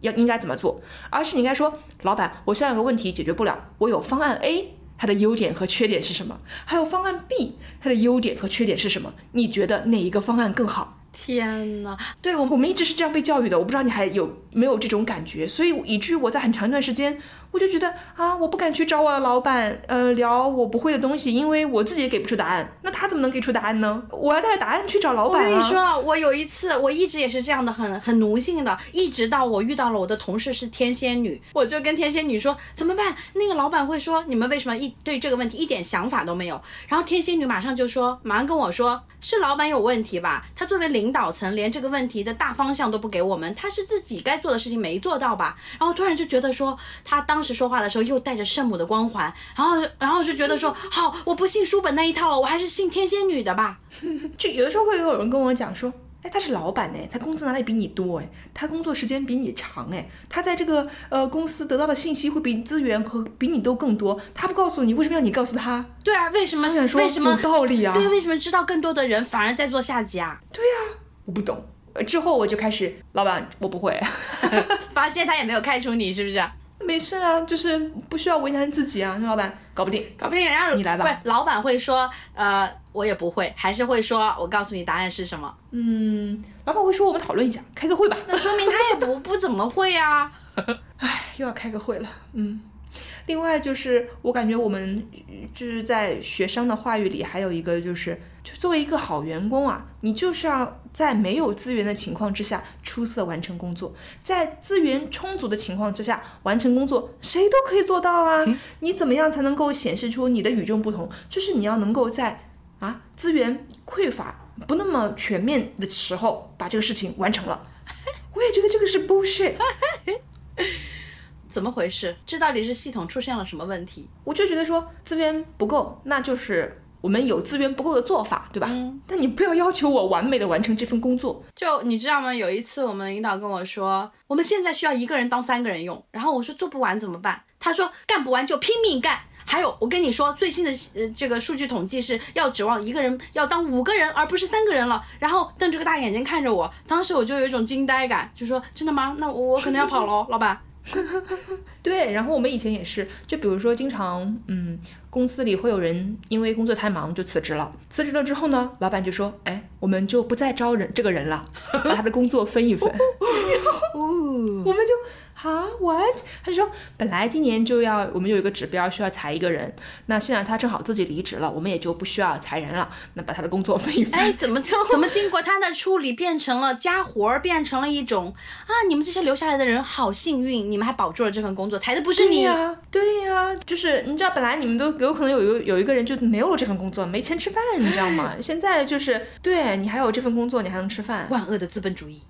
要应该怎么做？”而是你应该说：“老板，我现在有个问题解决不了，我有方案 A，它的优点和缺点是什么？还有方案 B，它的优点和缺点是什么？你觉得哪一个方案更好？”天呐，对我我们一直是这样被教育的，我不知道你还有没有这种感觉，所以以至于我在很长一段时间。我就觉得啊，我不敢去找我的老板，呃，聊我不会的东西，因为我自己也给不出答案。那他怎么能给出答案呢？我要带着答案去找老板啊！我跟你说，我有一次，我一直也是这样的，很很奴性的，一直到我遇到了我的同事是天仙女，我就跟天仙女说怎么办？那个老板会说你们为什么一对这个问题一点想法都没有？然后天仙女马上就说，马上跟我说是老板有问题吧？他作为领导层，连这个问题的大方向都不给我们，他是自己该做的事情没做到吧？然后突然就觉得说他当。时说话的时候又带着圣母的光环，然后然后就觉得说好，我不信书本那一套了，我还是信天仙女的吧。就有的时候会有人跟我讲说，哎，他是老板哎，他工资哪里比你多哎，他工作时间比你长哎，他在这个呃公司得到的信息会比资源和比你都更多，他不告诉你，为什么要你告诉他？对啊，为什么？为什么？有道理啊。对，为什么知道更多的人反而在做下级啊？对呀，我不懂。之后我就开始，老板，我不会。发现他也没有开除你，是不是？没事啊，就是不需要为难自己啊。那老板搞不定，搞不定，然后你来吧。不，老板会说，呃，我也不会，还是会说，我告诉你答案是什么。嗯，老板会说，我们讨论一下，开个会吧。那说明他也不不怎么会啊。唉，又要开个会了。嗯。另外就是，我感觉我们就是在学生的话语里，还有一个就是，就作为一个好员工啊，你就是要在没有资源的情况之下出色完成工作，在资源充足的情况之下完成工作，谁都可以做到啊。你怎么样才能够显示出你的与众不同？就是你要能够在啊资源匮乏、不那么全面的时候把这个事情完成了。我也觉得这个是 bullshit。怎么回事？这到底是系统出现了什么问题？我就觉得说资源不够，那就是我们有资源不够的做法，对吧？嗯。但你不要要求我完美的完成这份工作。就你知道吗？有一次我们领导跟我说，我们现在需要一个人当三个人用。然后我说做不完怎么办？他说干不完就拼命干。还有我跟你说，最新的呃这个数据统计是要指望一个人要当五个人，而不是三个人了。然后瞪着个大眼睛看着我，当时我就有一种惊呆感，就说真的吗？那我可能要跑喽，老板。对，然后我们以前也是，就比如说经常，嗯，公司里会有人因为工作太忙就辞职了。辞职了之后呢，老板就说，哎，我们就不再招人这个人了，把他的工作分一分。然 后我们就。啊，what？他就说，本来今年就要我们有一个指标需要裁一个人，那现在他正好自己离职了，我们也就不需要裁人了，那把他的工作 分一分。哎，怎么就 怎么经过他的处理变成了家活儿，变成了一种啊，你们这些留下来的人好幸运，你们还保住了这份工作，裁的不是你呀？对呀，就是你知道，本来你们都有可能有有有一个人就没有了这份工作，没钱吃饭，你知道吗？现在就是对你还有这份工作，你还能吃饭。万恶的资本主义。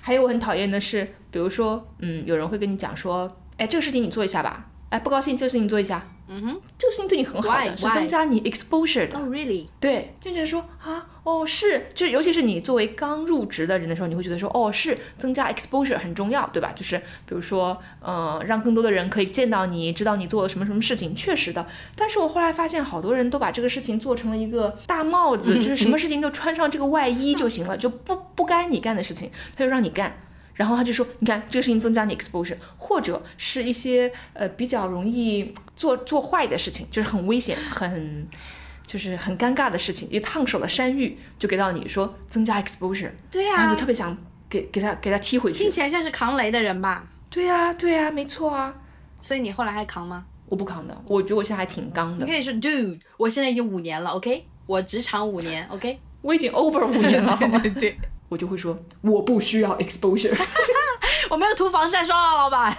还有我很讨厌的是，比如说。嗯，有人会跟你讲说，哎，这个事情你做一下吧。哎，不高兴，这个事情做一下。嗯哼，这个事情对你很好的，是增加你 exposure 的。Oh really？对，就觉得说啊，哦是，就尤其是你作为刚入职的人的时候，你会觉得说，哦是，增加 exposure 很重要，对吧？就是比如说，呃，让更多的人可以见到你，知道你做了什么什么事情，确实的。但是我后来发现，好多人都把这个事情做成了一个大帽子，就是什么事情都穿上这个外衣就行了，就不不该你干的事情，他就让你干。然后他就说：“你看，这个事情增加你 exposure，或者是一些呃比较容易做做坏的事情，就是很危险、很就是很尴尬的事情，一烫手的山芋就给到你说增加 exposure。对呀，然后就特别想给给他给他踢回去。听起来像是扛雷的人吧？对呀，对呀，没错啊。所以你后来还扛吗？我不扛的，我觉得我现在还挺刚的。你可以说，dude，我现在已经五年了，OK，我职场五年，OK，我已经 over 五年了，对 对对。”我就会说，我不需要 exposure，我没有涂防晒霜啊，老板。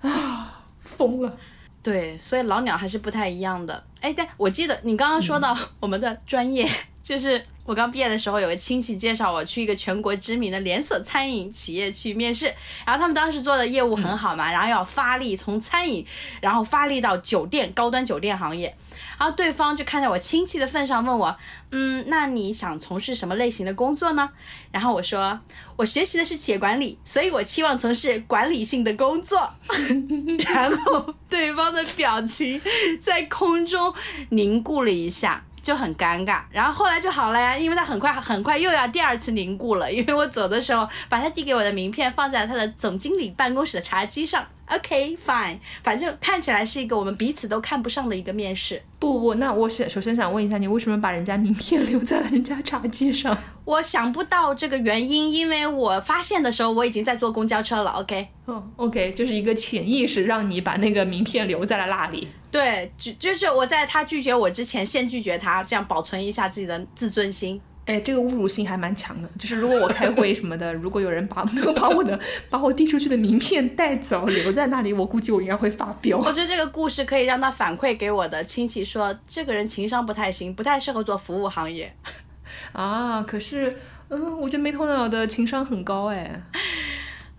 啊，疯了。对，所以老鸟还是不太一样的。哎，但我记得你刚刚说到我们的专业就是我刚毕业的时候，有个亲戚介绍我去一个全国知名的连锁餐饮企业去面试，然后他们当时做的业务很好嘛，然后要发力从餐饮，然后发力到酒店高端酒店行业，然后对方就看在我亲戚的份上问我，嗯，那你想从事什么类型的工作呢？然后我说我学习的是企业管理，所以我期望从事管理性的工作。然后对方的表情在空中凝固了一下。就很尴尬，然后后来就好了呀，因为他很快很快又要第二次凝固了，因为我走的时候把他递给我的名片放在他的总经理办公室的茶几上。OK fine，反正看起来是一个我们彼此都看不上的一个面试。不不不，那我想首先想问一下，你为什么把人家名片留在了人家茶几上？我想不到这个原因，因为我发现的时候我已经在坐公交车了。OK，哦，OK，就是一个潜意识让你把那个名片留在了那里。对，就就是我在他拒绝我之前先拒绝他，这样保存一下自己的自尊心。哎，这个侮辱性还蛮强的。就是如果我开会什么的，如果有人把把我的把我递出去的名片带走，留在那里，我估计我应该会发飙。我觉得这个故事可以让他反馈给我的亲戚说，这个人情商不太行，不太适合做服务行业。啊，可是，嗯，我觉得没头脑的情商很高哎。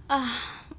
啊，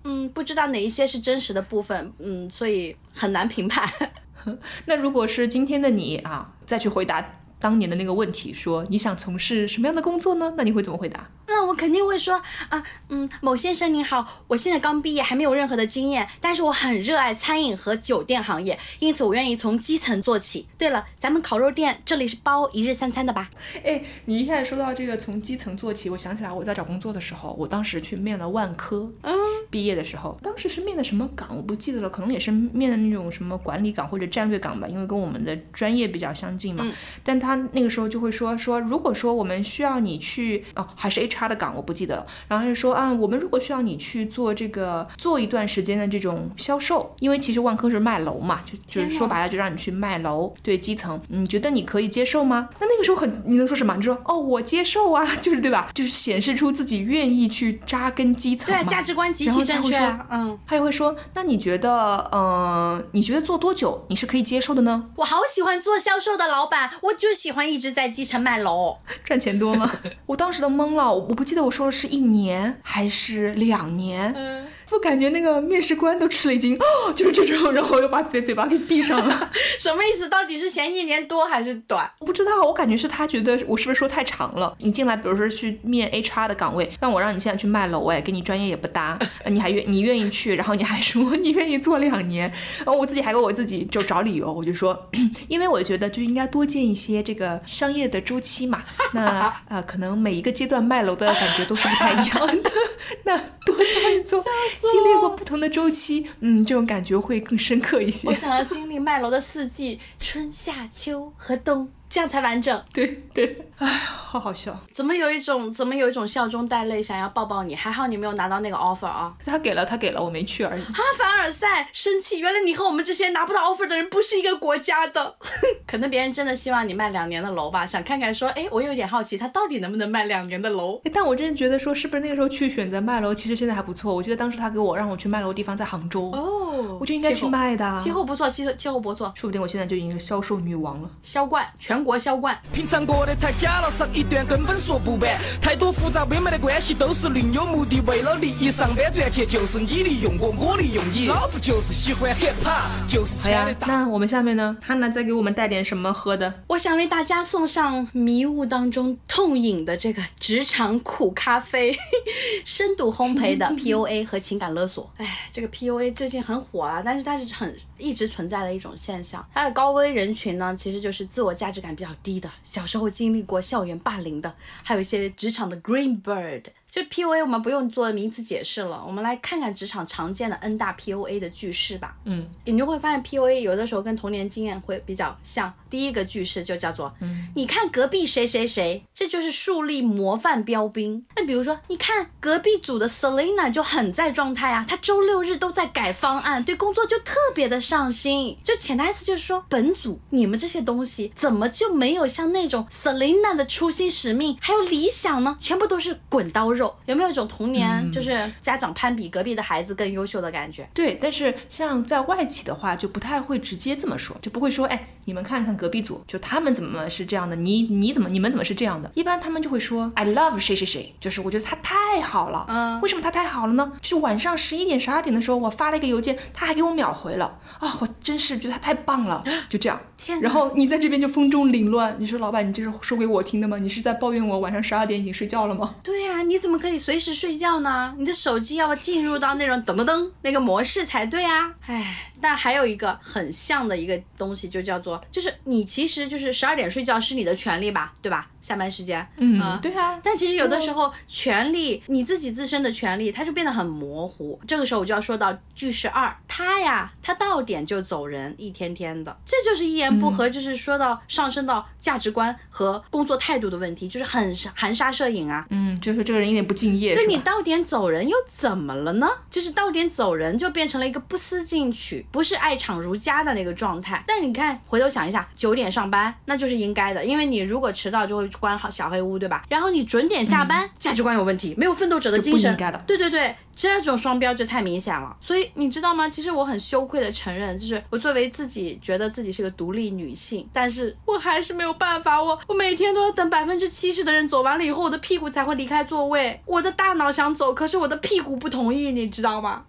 嗯，不知道哪一些是真实的部分，嗯，所以很难评判。那如果是今天的你啊，再去回答。当年的那个问题，说你想从事什么样的工作呢？那你会怎么回答？那我肯定会说啊，嗯，某先生您好，我现在刚毕业，还没有任何的经验，但是我很热爱餐饮和酒店行业，因此我愿意从基层做起。对了，咱们烤肉店这里是包一日三餐的吧？哎，你一开始说到这个从基层做起，我想起来我在找工作的时候，我当时去面了万科，嗯，毕业的时候，当时是面的什么岗我不记得了，可能也是面的那种什么管理岗或者战略岗吧，因为跟我们的专业比较相近嘛，但他。那个时候就会说说，如果说我们需要你去哦，还是 HR 的岗，我不记得了。然后就说啊，我们如果需要你去做这个做一段时间的这种销售，因为其实万科是卖楼嘛，就就是说白了就让你去卖楼，对基层，你觉得你可以接受吗？那那个时候很，你能说什么？你说哦，我接受啊，就是对吧？就是显示出自己愿意去扎根基层，对，价值观极其正确。嗯，他也会说，那你觉得，呃，你觉得做多久你是可以接受的呢？我好喜欢做销售的老板，我就喜欢一。直在基层卖楼，赚钱多吗？我当时都懵了，我不记得我说的是一年还是两年。我感觉那个面试官都吃了一惊，哦，就是这种，然后我又把自己的嘴巴给闭上了。什么意思？到底是嫌一年多还是短？我不知道，我感觉是他觉得我是不是说太长了？你进来，比如说去面 HR 的岗位，那我让你现在去卖楼，哎，跟你专业也不搭，你还愿你愿意去，然后你还说你愿意做两年，然后我自己还给我自己就找理由，我就说，因为我觉得就应该多见一些这个商业的周期嘛。那呃，可能每一个阶段卖楼的感觉都是不太一样的，那多做一做。经历过不同的周期，嗯，这种感觉会更深刻一些。我想要经历卖楼的四季，春夏秋和冬。这样才完整。对对，哎，好好笑。怎么有一种怎么有一种笑中带泪，想要抱抱你？还好你没有拿到那个 offer 啊。他给了，他给了，我没去而已。啊，凡尔赛，生气！原来你和我们这些拿不到 offer 的人不是一个国家的。可能别人真的希望你卖两年的楼吧，想看看说，哎，我有点好奇，他到底能不能卖两年的楼？但我真的觉得说，是不是那个时候去选择卖楼，其实现在还不错。我记得当时他给我让我去卖楼的地方在杭州。哦，我就应该去卖的。气候不错，气候气候不错，说不定我现在就已经是销售女王了，销冠全。国销冠，平常过得太假了，上一段根本说不完，太多复杂微妙的关系都是另有目的，为了利益上班赚钱，就是你利用我，我利用你，老子就是喜欢 hiphop，就是穿的大。那我们下面呢？汉娜再给我们带点什么喝的？我想为大家送上迷雾当中痛饮的这个职场苦咖啡，深度烘焙的 PUA 和情感勒索。哎，这个 PUA 最近很火啊，但是它是很一直存在的一种现象。它的高危人群呢，其实就是自我价值感。比较低的，小时候经历过校园霸凌的，还有一些职场的 Green Bird。就 PUA 我们不用做名词解释了，我们来看看职场常见的 N 大 PUA 的句式吧。嗯，你就会发现 PUA 有的时候跟童年经验会比较像。第一个句式就叫做，嗯你看隔壁谁谁谁，这就是树立模范标兵。那比如说，你看隔壁组的 Selina 就很在状态啊，她周六日都在改方案，对工作就特别的上心。就潜台词就是说，本组你们这些东西怎么就没有像那种 Selina 的初心使命还有理想呢？全部都是滚刀肉。肉？有没有一种童年就是家长攀比隔壁的孩子更优秀的感觉？对，但是像在外企的话，就不太会直接这么说，就不会说，哎，你们看看隔壁组，就他们怎么是这样的，你你怎么你们怎么是这样的？一般他们就会说，I love 谁谁谁，就是我觉得他太好了。嗯为什么他太好了呢？就是晚上十一点十二点的时候，我发了一个邮件，他还给我秒回了啊，我真是觉得他太棒了，就这样。天然后你在这边就风中凌乱，你说老板，你这是说给我听的吗？你是在抱怨我晚上十二点已经睡觉了吗？对呀、你怎么可以随时睡觉呢？你的手机要进入到那种噔噔噔那个模式才对啊！哎，但还有一个很像的一个东西，就叫做，就是你其实就是十二点睡觉是你的权利吧，对吧？下班时间，嗯，对啊。但其实有的时候，权利你自己自身的权利，它就变得很模糊。这个时候我就要说到句式二，他呀，他到点就走人，一天天的，这就是一言不合，就是说到上升到价值观和工作态度的问题，就是很含沙射影啊。嗯，就是这个人有点不敬业，那？你到点走人又怎么了呢？就是到点走人就变成了一个不思进取，不是爱厂如家的那个状态。但你看，回头想一下，九点上班那就是应该的，因为你如果迟到就会关好小黑屋，对吧？然后你准点下班，价值观有问题，没有奋斗者的精神对对对。这种双标就太明显了，所以你知道吗？其实我很羞愧的承认，就是我作为自己觉得自己是个独立女性，但是我还是没有办法，我我每天都要等百分之七十的人走完了以后，我的屁股才会离开座位。我的大脑想走，可是我的屁股不同意，你知道吗？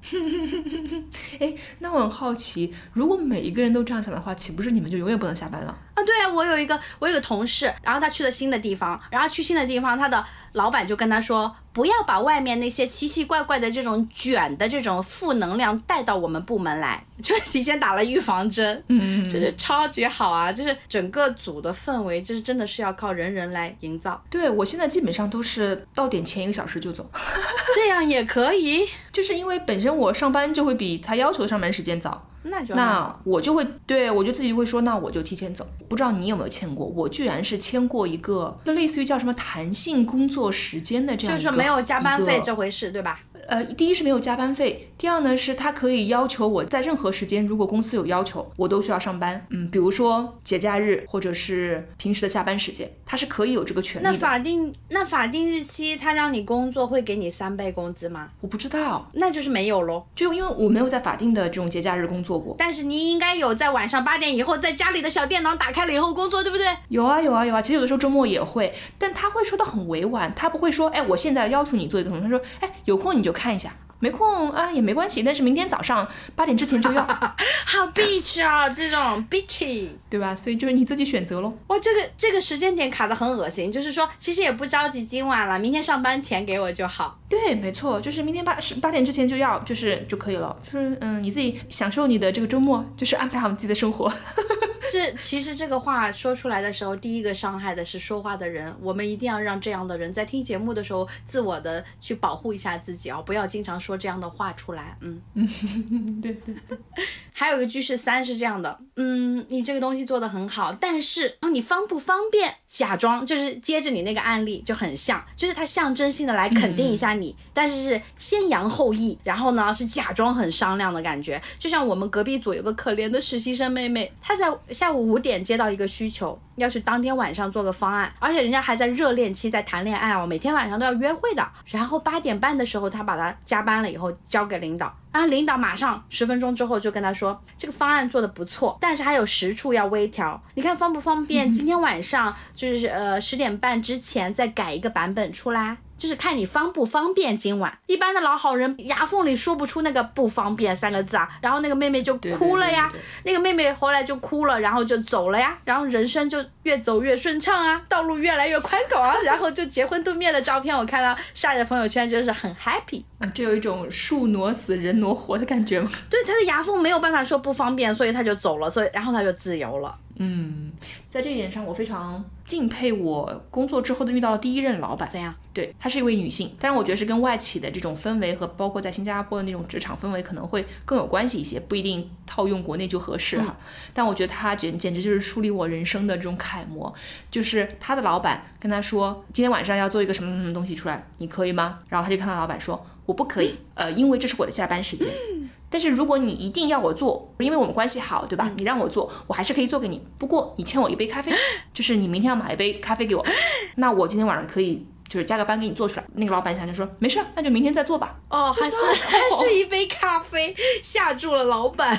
哎，那我很好奇，如果每一个人都这样想的话，岂不是你们就永远不能下班了？啊，对啊，我有一个我有个同事，然后他去了新的地方，然后去新的地方，他的老板就跟他说，不要把外面那些奇奇怪怪的这种卷的这种负能量带到我们部门来，就提前打了预防针，嗯就是超级好啊，就是整个组的氛围，就是真的是要靠人人来营造，对我现在基本上都是到点前一个小时就走，这样也可以，就是因为本身我上班就会比他要求的上班时间早，那就那我就会对我就自己就会说，那我就提前走。不知道你有没有签过？我居然是签过一个，就类似于叫什么弹性工作时间的这样就是没有加班费这回事，对吧？呃，第一是没有加班费，第二呢是他可以要求我在任何时间，如果公司有要求，我都需要上班。嗯，比如说节假日或者是平时的下班时间，他是可以有这个权利那。法定那法定日期他让你工作会给你三倍工资吗？我不知道，那就是没有喽。就因为我没有在法定的这种节假日工作过。但是你应该有在晚上八点以后，在家里的小电脑打开了以后工作，对不对？有啊有啊有啊，其实有的时候周末也会，但他会说的很委婉，他不会说，哎，我现在要求你做一个什么，他说，哎，有空你就看一下，没空啊也没关系，但是明天早上八点之前就要，好 bitch 啊，这种 bitchy。对吧？所以就是你自己选择喽。哇，这个这个时间点卡的很恶心，就是说其实也不着急今晚了，明天上班前给我就好。对，没错，就是明天八十八点之前就要，就是就可以了。就是嗯，你自己享受你的这个周末，就是安排好你自己的生活。这其实这个话说出来的时候，第一个伤害的是说话的人。我们一定要让这样的人在听节目的时候，自我的去保护一下自己啊、不要经常说这样的话出来。嗯，对 对对，还有一个句式三是这样的，嗯，你这个东西做的很好，但是哦，你方不方便？假装就是接着你那个案例就很像，就是他象征性的来肯定一下你，但是是先扬后抑，然后呢是假装很商量的感觉。就像我们隔壁组有个可怜的实习生妹妹，她在下午五点接到一个需求，要去当天晚上做个方案，而且人家还在热恋期，在谈恋爱哦，每天晚上都要约会的。然后八点半的时候，他把他加班了以后交给领导。然后领导马上十分钟之后就跟他说，这个方案做的不错，但是还有十处要微调，你看方不方便？今天晚上就是呃十点半之前再改一个版本出来。就是看你方不方便今晚。一般的老好人牙缝里说不出那个不方便三个字啊，然后那个妹妹就哭了呀，对对对对那个妹妹后来就哭了，然后就走了呀，然后人生就越走越顺畅啊，道路越来越宽广啊，然后就结婚度蜜月的照片我看到晒在朋友圈，就是很 happy。啊，这有一种树挪死人挪活的感觉吗？对，他的牙缝没有办法说不方便，所以他就走了，所以然后他就自由了。嗯，在这一点上，我非常敬佩我工作之后的遇到的第一任老板。怎样？对，她是一位女性，但是我觉得是跟外企的这种氛围和包括在新加坡的那种职场氛围可能会更有关系一些，不一定套用国内就合适哈。但我觉得她简简直就是树立我人生的这种楷模，就是她的老板跟她说，今天晚上要做一个什么什么什么东西出来，你可以吗？然后她就看到老板说，我不可以，呃，因为这是我的下班时间。但是如果你一定要我做，因为我们关系好，对吧？你让我做，我还是可以做给你。不过你欠我一杯咖啡，就是你明天要买一杯咖啡给我，那我今天晚上可以就是加个班给你做出来。那个老板想就说没事，那就明天再做吧。哦，还是还是一杯咖啡吓住了老板。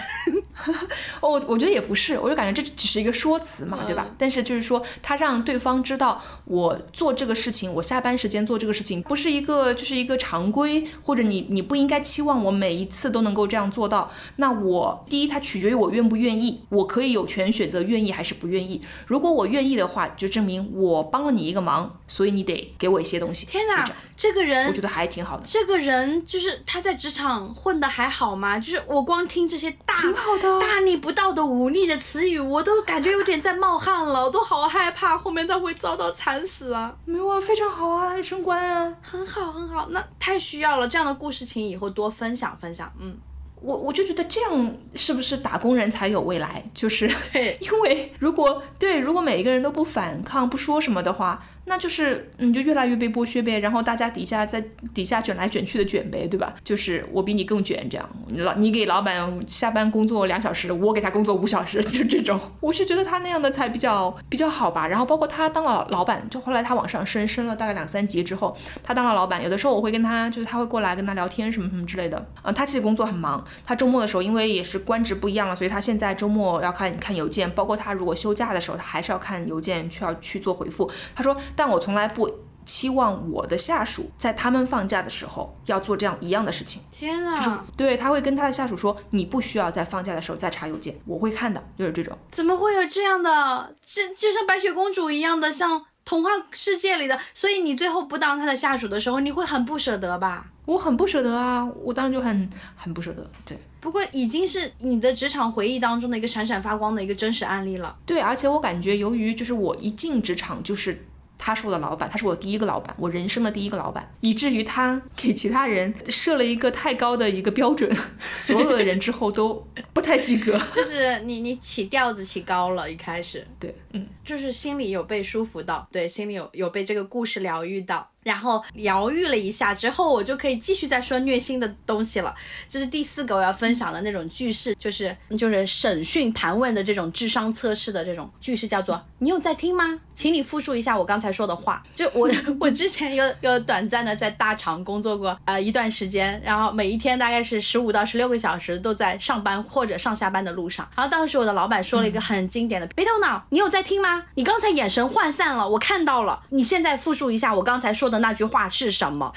哦，我我觉得也不是，我就感觉这只是一个说辞嘛，对吧？但是就是说，他让对方知道我做这个事情，我下班时间做这个事情，不是一个就是一个常规，或者你你不应该期望我每一次都能够这样做到。那我第一，它取决于我愿不愿意，我可以有权选择愿意还是不愿意。如果我愿意的话，就证明我帮了你一个忙，所以你得给我一些东西。天哪这，这个人我觉得还挺好的。这个人就是他在职场混的还好吗？就是我光听这些大挺好的大逆不道的忤逆的词语，我都感觉有点在冒汗了，我都好害怕后面他会遭到惨死啊！没有啊，非常好啊，升官啊。很好很好，那太需要了，这样的故事请以后多分享分享。嗯，我我就觉得这样是不是打工人才有未来？就是对因为如果对如果每一个人都不反抗不说什么的话，那就是你就越来越被剥削呗，然后大家底下在底下卷来卷去的卷呗，对吧？就是我比你更卷，这样老你给老板下班工作两小时，我给他工作五小时，就这种，我是觉得他那样的才比较比较好吧。然后包括他当了老板，就后来他往上升，升了大概两三级之后，他当了老板，有的时候我会跟他就是他会过来跟他聊天什么什么之类的。啊、他其实工作很忙，他周末的时候因为也是官职不一样了，所以他现在周末要看看邮件，包括他如果休假的时候，他还是要看邮件，需要去做回复。他说，但我从来不期望我的下属在他们放假的时候要做这样一样的事情。天就是，对他会跟他的下属说，你不需要在放假的时候再查邮件，我会看的，就是这种。怎么会有这样的？这就像白雪公主一样的，像童话世界里的。所以你最后不当他的下属的时候，你会很不舍得吧？我很不舍得啊，我当时就很很不舍得，对不过已经是你的职场回忆当中的一个闪闪发光的一个真实案例了。对，而且我感觉由于就是我一进职场就是。他是我的老板，他是我的第一个老板，我人生的第一个老板，以至于他 给其他人设了一个太高的一个标准，所有的人之后都不太及格。就 是你你起调子起高了，一开始对，嗯，就是心里有被舒服到，对，心里有有被这个故事疗愈到，然后疗愈了一下之后，我就可以继续再说虐心的东西了。这是第四个我要分享的那种句式，就是就是审讯盘问的这种智商测试的这种句式，叫做“你有在听吗？请你复述一下我刚才说的话。”就我 我之前有有短暂的在大厂工作过呃一段时间，然后每一天大概是十五到十六个小时都在上班或者上下班的路上。然后当时我的老板说了一个很经典的：“没头脑，你有在听吗？你刚才眼神涣散了，我看到了。你现在复述一下我刚才说的那句话是什么？”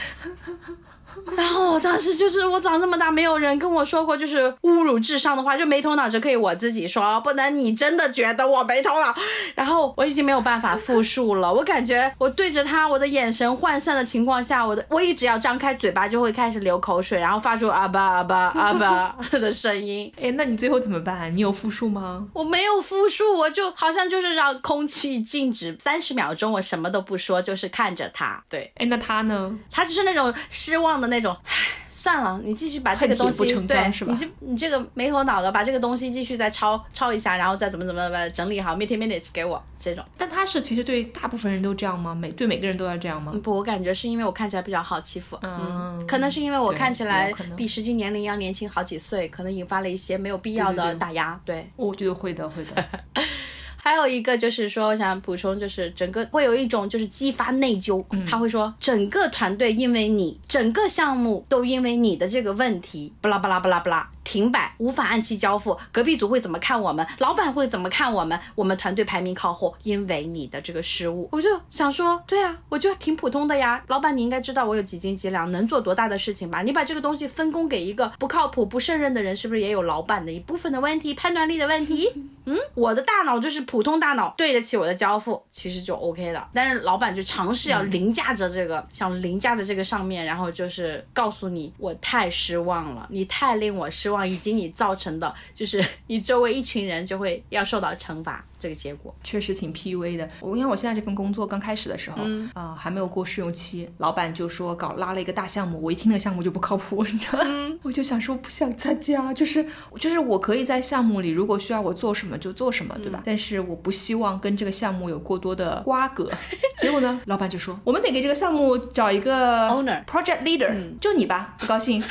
然后我当时就是我长这么大，没有人跟我说过就是侮辱智商的话，就没头脑只可以我自己说，不能你真的觉得我没头脑。然后我已经没有办法复述了，我感觉我对着他，我的眼神涣散的情况下，我的我一直要张开嘴巴就会开始流口水，然后发出阿巴阿巴阿巴的声音。哎，那你最后怎么办？你有复述吗？我没有复述，我就好像就是让空气静止三十秒钟，我什么都不说，就是看着他。对哎，那他呢？他就是那种失望的那种，唉，算了，你继续把这个东西对，是吧你这你这个没头脑的，把这个东西继续再抄抄一下，然后再怎么怎么怎么整理好 meeting minutes 给我这种。但他是其实对大部分人都这样吗？每对每个人都要这样吗？不，我感觉是因为我看起来比较好欺负，嗯可能是因为我看起来比实际年龄要年轻好几岁，可能引发了一些没有必要对对对的打压，对我觉得会的，会的。还有一个就是说，我想补充，就是整个会有一种就是激发内疚，他会说整个团队因为你，整个项目都因为你的这个问题，巴拉巴拉巴拉巴拉停摆，无法按期交付，隔壁组会怎么看我们？老板会怎么看我们？我们团队排名靠后，因为你的这个失误，我就想说，对啊，我就挺普通的呀，老板你应该知道我有几斤几两，能做多大的事情吧？你把这个东西分工给一个不靠谱、不胜任的人，是不是也有老板的一部分的问题，判断力的问题？嗯，我的大脑就是普通大脑，对得起我的交付，其实就 OK 的。但是老板就尝试要凌驾着这个，想凌驾在这个上面，然后就是告诉你，我太失望了，你太令我失望，以及你造成的，就是 你周围一群人就会要受到惩罚这个结果。确实挺 PUA 的。我因为我现在这份工作刚开始的时候，嗯，啊、还没有过试用期，老板就说搞拉了一个大项目，我一听那个项目就不靠谱，你知道吗？我就想说不想参加，就是就是我可以在项目里，如果需要我做什么就做什么，对吧？但是我不希望跟这个项目有过多的瓜葛。结果呢，老板就说我们得给这个项目找一个 Owner project leader，、就你吧，不高兴。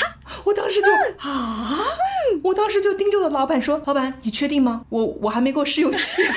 我当时就 啊，我当时就盯着我的老板说，老板你确定吗？我我还没过试用期。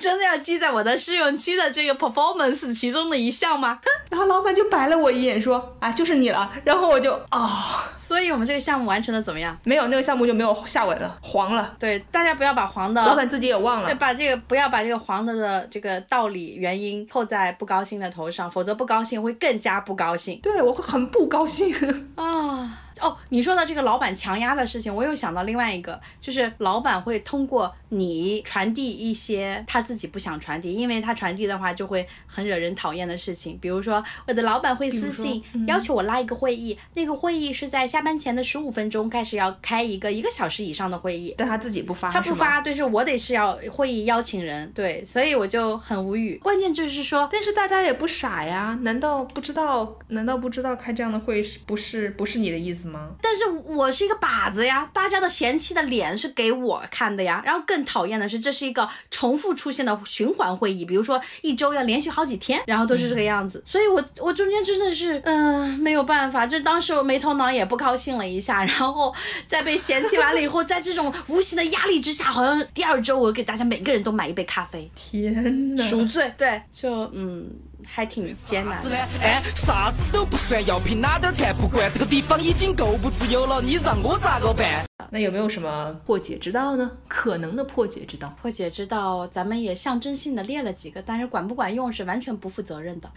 真的要记在我的试用期的这个 performance 其中的一项吗？然 然后老板就白了我一眼说啊就是你了，然后我就哦所以我们这个项目完成的怎么样？没有那个项目就没有下文了，黄了，对，大家不要把黄的老板自己也忘了对，了。把这个不要把这个黄的的这个道理原因扣在不高兴的头上，否则不高兴会更加不高兴对我会很不高兴。啊。哦，哦你说的这个老板强压的事情，我又想到另外一个，就是老板会通过你传递一些他自己不想传递，因为他传递的话就会很惹人讨厌的事情。比如说，我的老板会私信要求我拉一个会议，那个会议是在下班前的十五分钟开始要开一个一个小时以上的会议，但他自己不发，他不发，对，是我得是要会议邀请人，对，所以我就很无语。关键就是说，但是大家也不傻呀，难道不知道？难道不知道开这样的会是不是不是你的意思吗？但是我是一个靶子呀，大家的嫌弃的脸是给我看的呀。然后更讨厌的是，这是一个重复出现的循环会议，比如说一周要连续好几天，然后都是这个样子。所以我我中间真的是，嗯、没有办法，就当时我没头脑也不高兴了一下，然后在被嫌弃完了以后，在这种无形的压力之下，好像第二周我给大家每个人都买一杯咖啡，天呐！赎罪，对，就嗯，还挺艰难的。哎，啥子都不算，要凭哪点儿看不惯？这个地方已经够不自由了，你让我咋个办？那有没有什么破解之道呢？可能的破解之道。破解之道，咱们也象征性的列了几个，但是管不管用是完全不负责任的。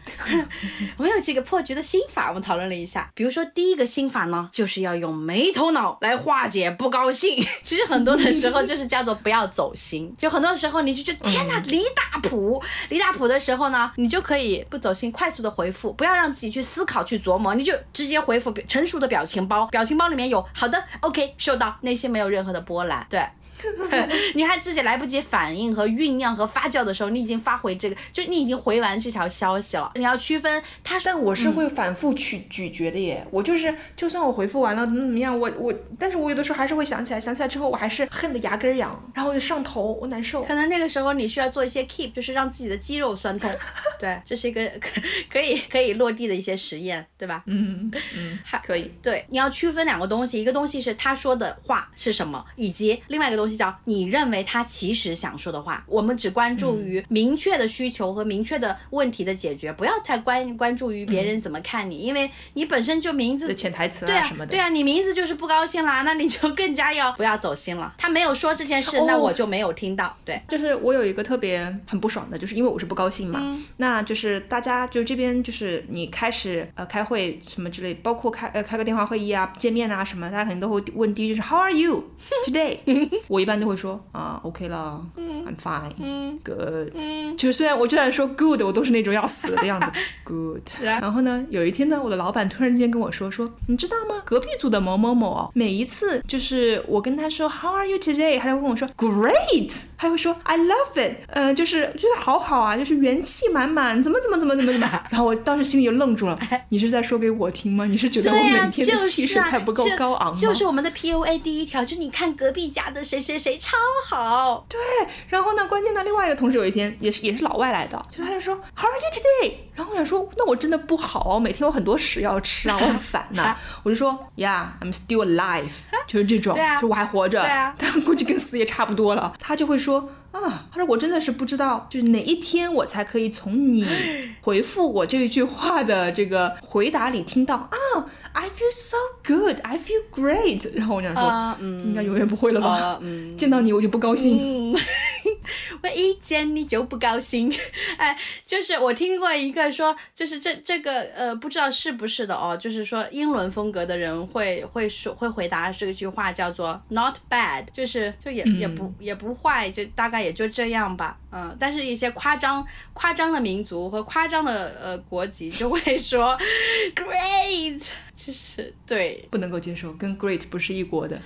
我们有几个破局的心法，我们讨论了一下。比如说第一个心法呢，就是要用没头脑来化解不高兴。其实很多的时候就是叫做不要走心，就很多时候你就觉得天哪，离大谱，离大谱的时候呢，你就可以不走心，快速的回复，不要让自己去思考去琢磨，你就直接回复成熟的表情包，表情包里面有好的，OK，收到，内心没有任何的波澜，对。你还自己来不及反应和酝酿和发酵的时候，你已经发回这个，就你已经回完这条消息了。你要区分他，但我是会反复咀咀嚼的耶，我就是就算我回复完了怎么怎么样，我我，但是我有的时候还是会想起来，想起来之后我还是恨得牙根儿痒，然后我就上头，我难受。可能那个时候你需要做一些 keep，就是让自己的肌肉酸痛。对，这是一个可可以可以落地的一些实验，对吧？嗯嗯，还可以。对，你要区分两个东西，一个东西是他说的话是什么，以及另外一个东西叫你认为他其实想说的话。我们只关注于明确的需求和明确的问题的解决，不要太关关注于别人怎么看你，因为你本身就名字的潜台词对啊啊什么的。对啊，你名字就是不高兴啦，那你就更加要不要走心了。他没有说这件事，那哦我就没有听到。对，就是我有一个特别很不爽的，就是因为我是不高兴嘛，嗯那就是大家就这边就是你开始呃开会什么之类，包括开呃开个电话会议啊、见面啊什么，大家肯定都会问第一句是 How are you today？我一般都会说啊 OK 了、i m fine，good，、嗯就是虽然我就算说 good，我都是那种要死的样子，good。然后呢，有一天呢，我的老板突然间跟我说说，你知道吗？隔壁组的某某某哦，每一次就是我跟他说 How are you today，他就会跟我说 Great，他会说 I love it，呃，就是觉得好好啊，就是元气满满，怎么怎么怎么怎么怎么。然后我当时心里就愣住了，你是在说给我听吗？你是觉得我、每天的就气势太不够高昂吗？就是我们的 PUA 第一条，就你看隔壁家的谁谁谁谁超好，对，然后呢，关键呢，另外一个同事有一天也是也是老外来的，就他就说 How are you today？然后我想说，那我真的不好啊，我每天有很多屎要吃啊，我很烦呐、我就说 Yeah，I'm still alive，就是这种，就我还活着，但估计跟死也差不多了。他就会说啊，他说我真的是不知道，就是哪一天我才可以从你 回复我这一句话的这个回答里听到啊。I feel so good, I feel great。然后我想说，啊嗯应该永远不会了吧？见到你我就不高兴。嗯，我一见你就不高兴。哎，就是我听过一个说，就是这这个呃，不知道是不是的哦，就是说英伦风格的人会会说会回答这句话叫做 not bad，就是就也、也不也不坏，就大概也就这样吧。嗯，但是一些夸张夸张的民族和夸张的呃国籍就会说 great，就是对，不能够接受，跟 great 不是一国的。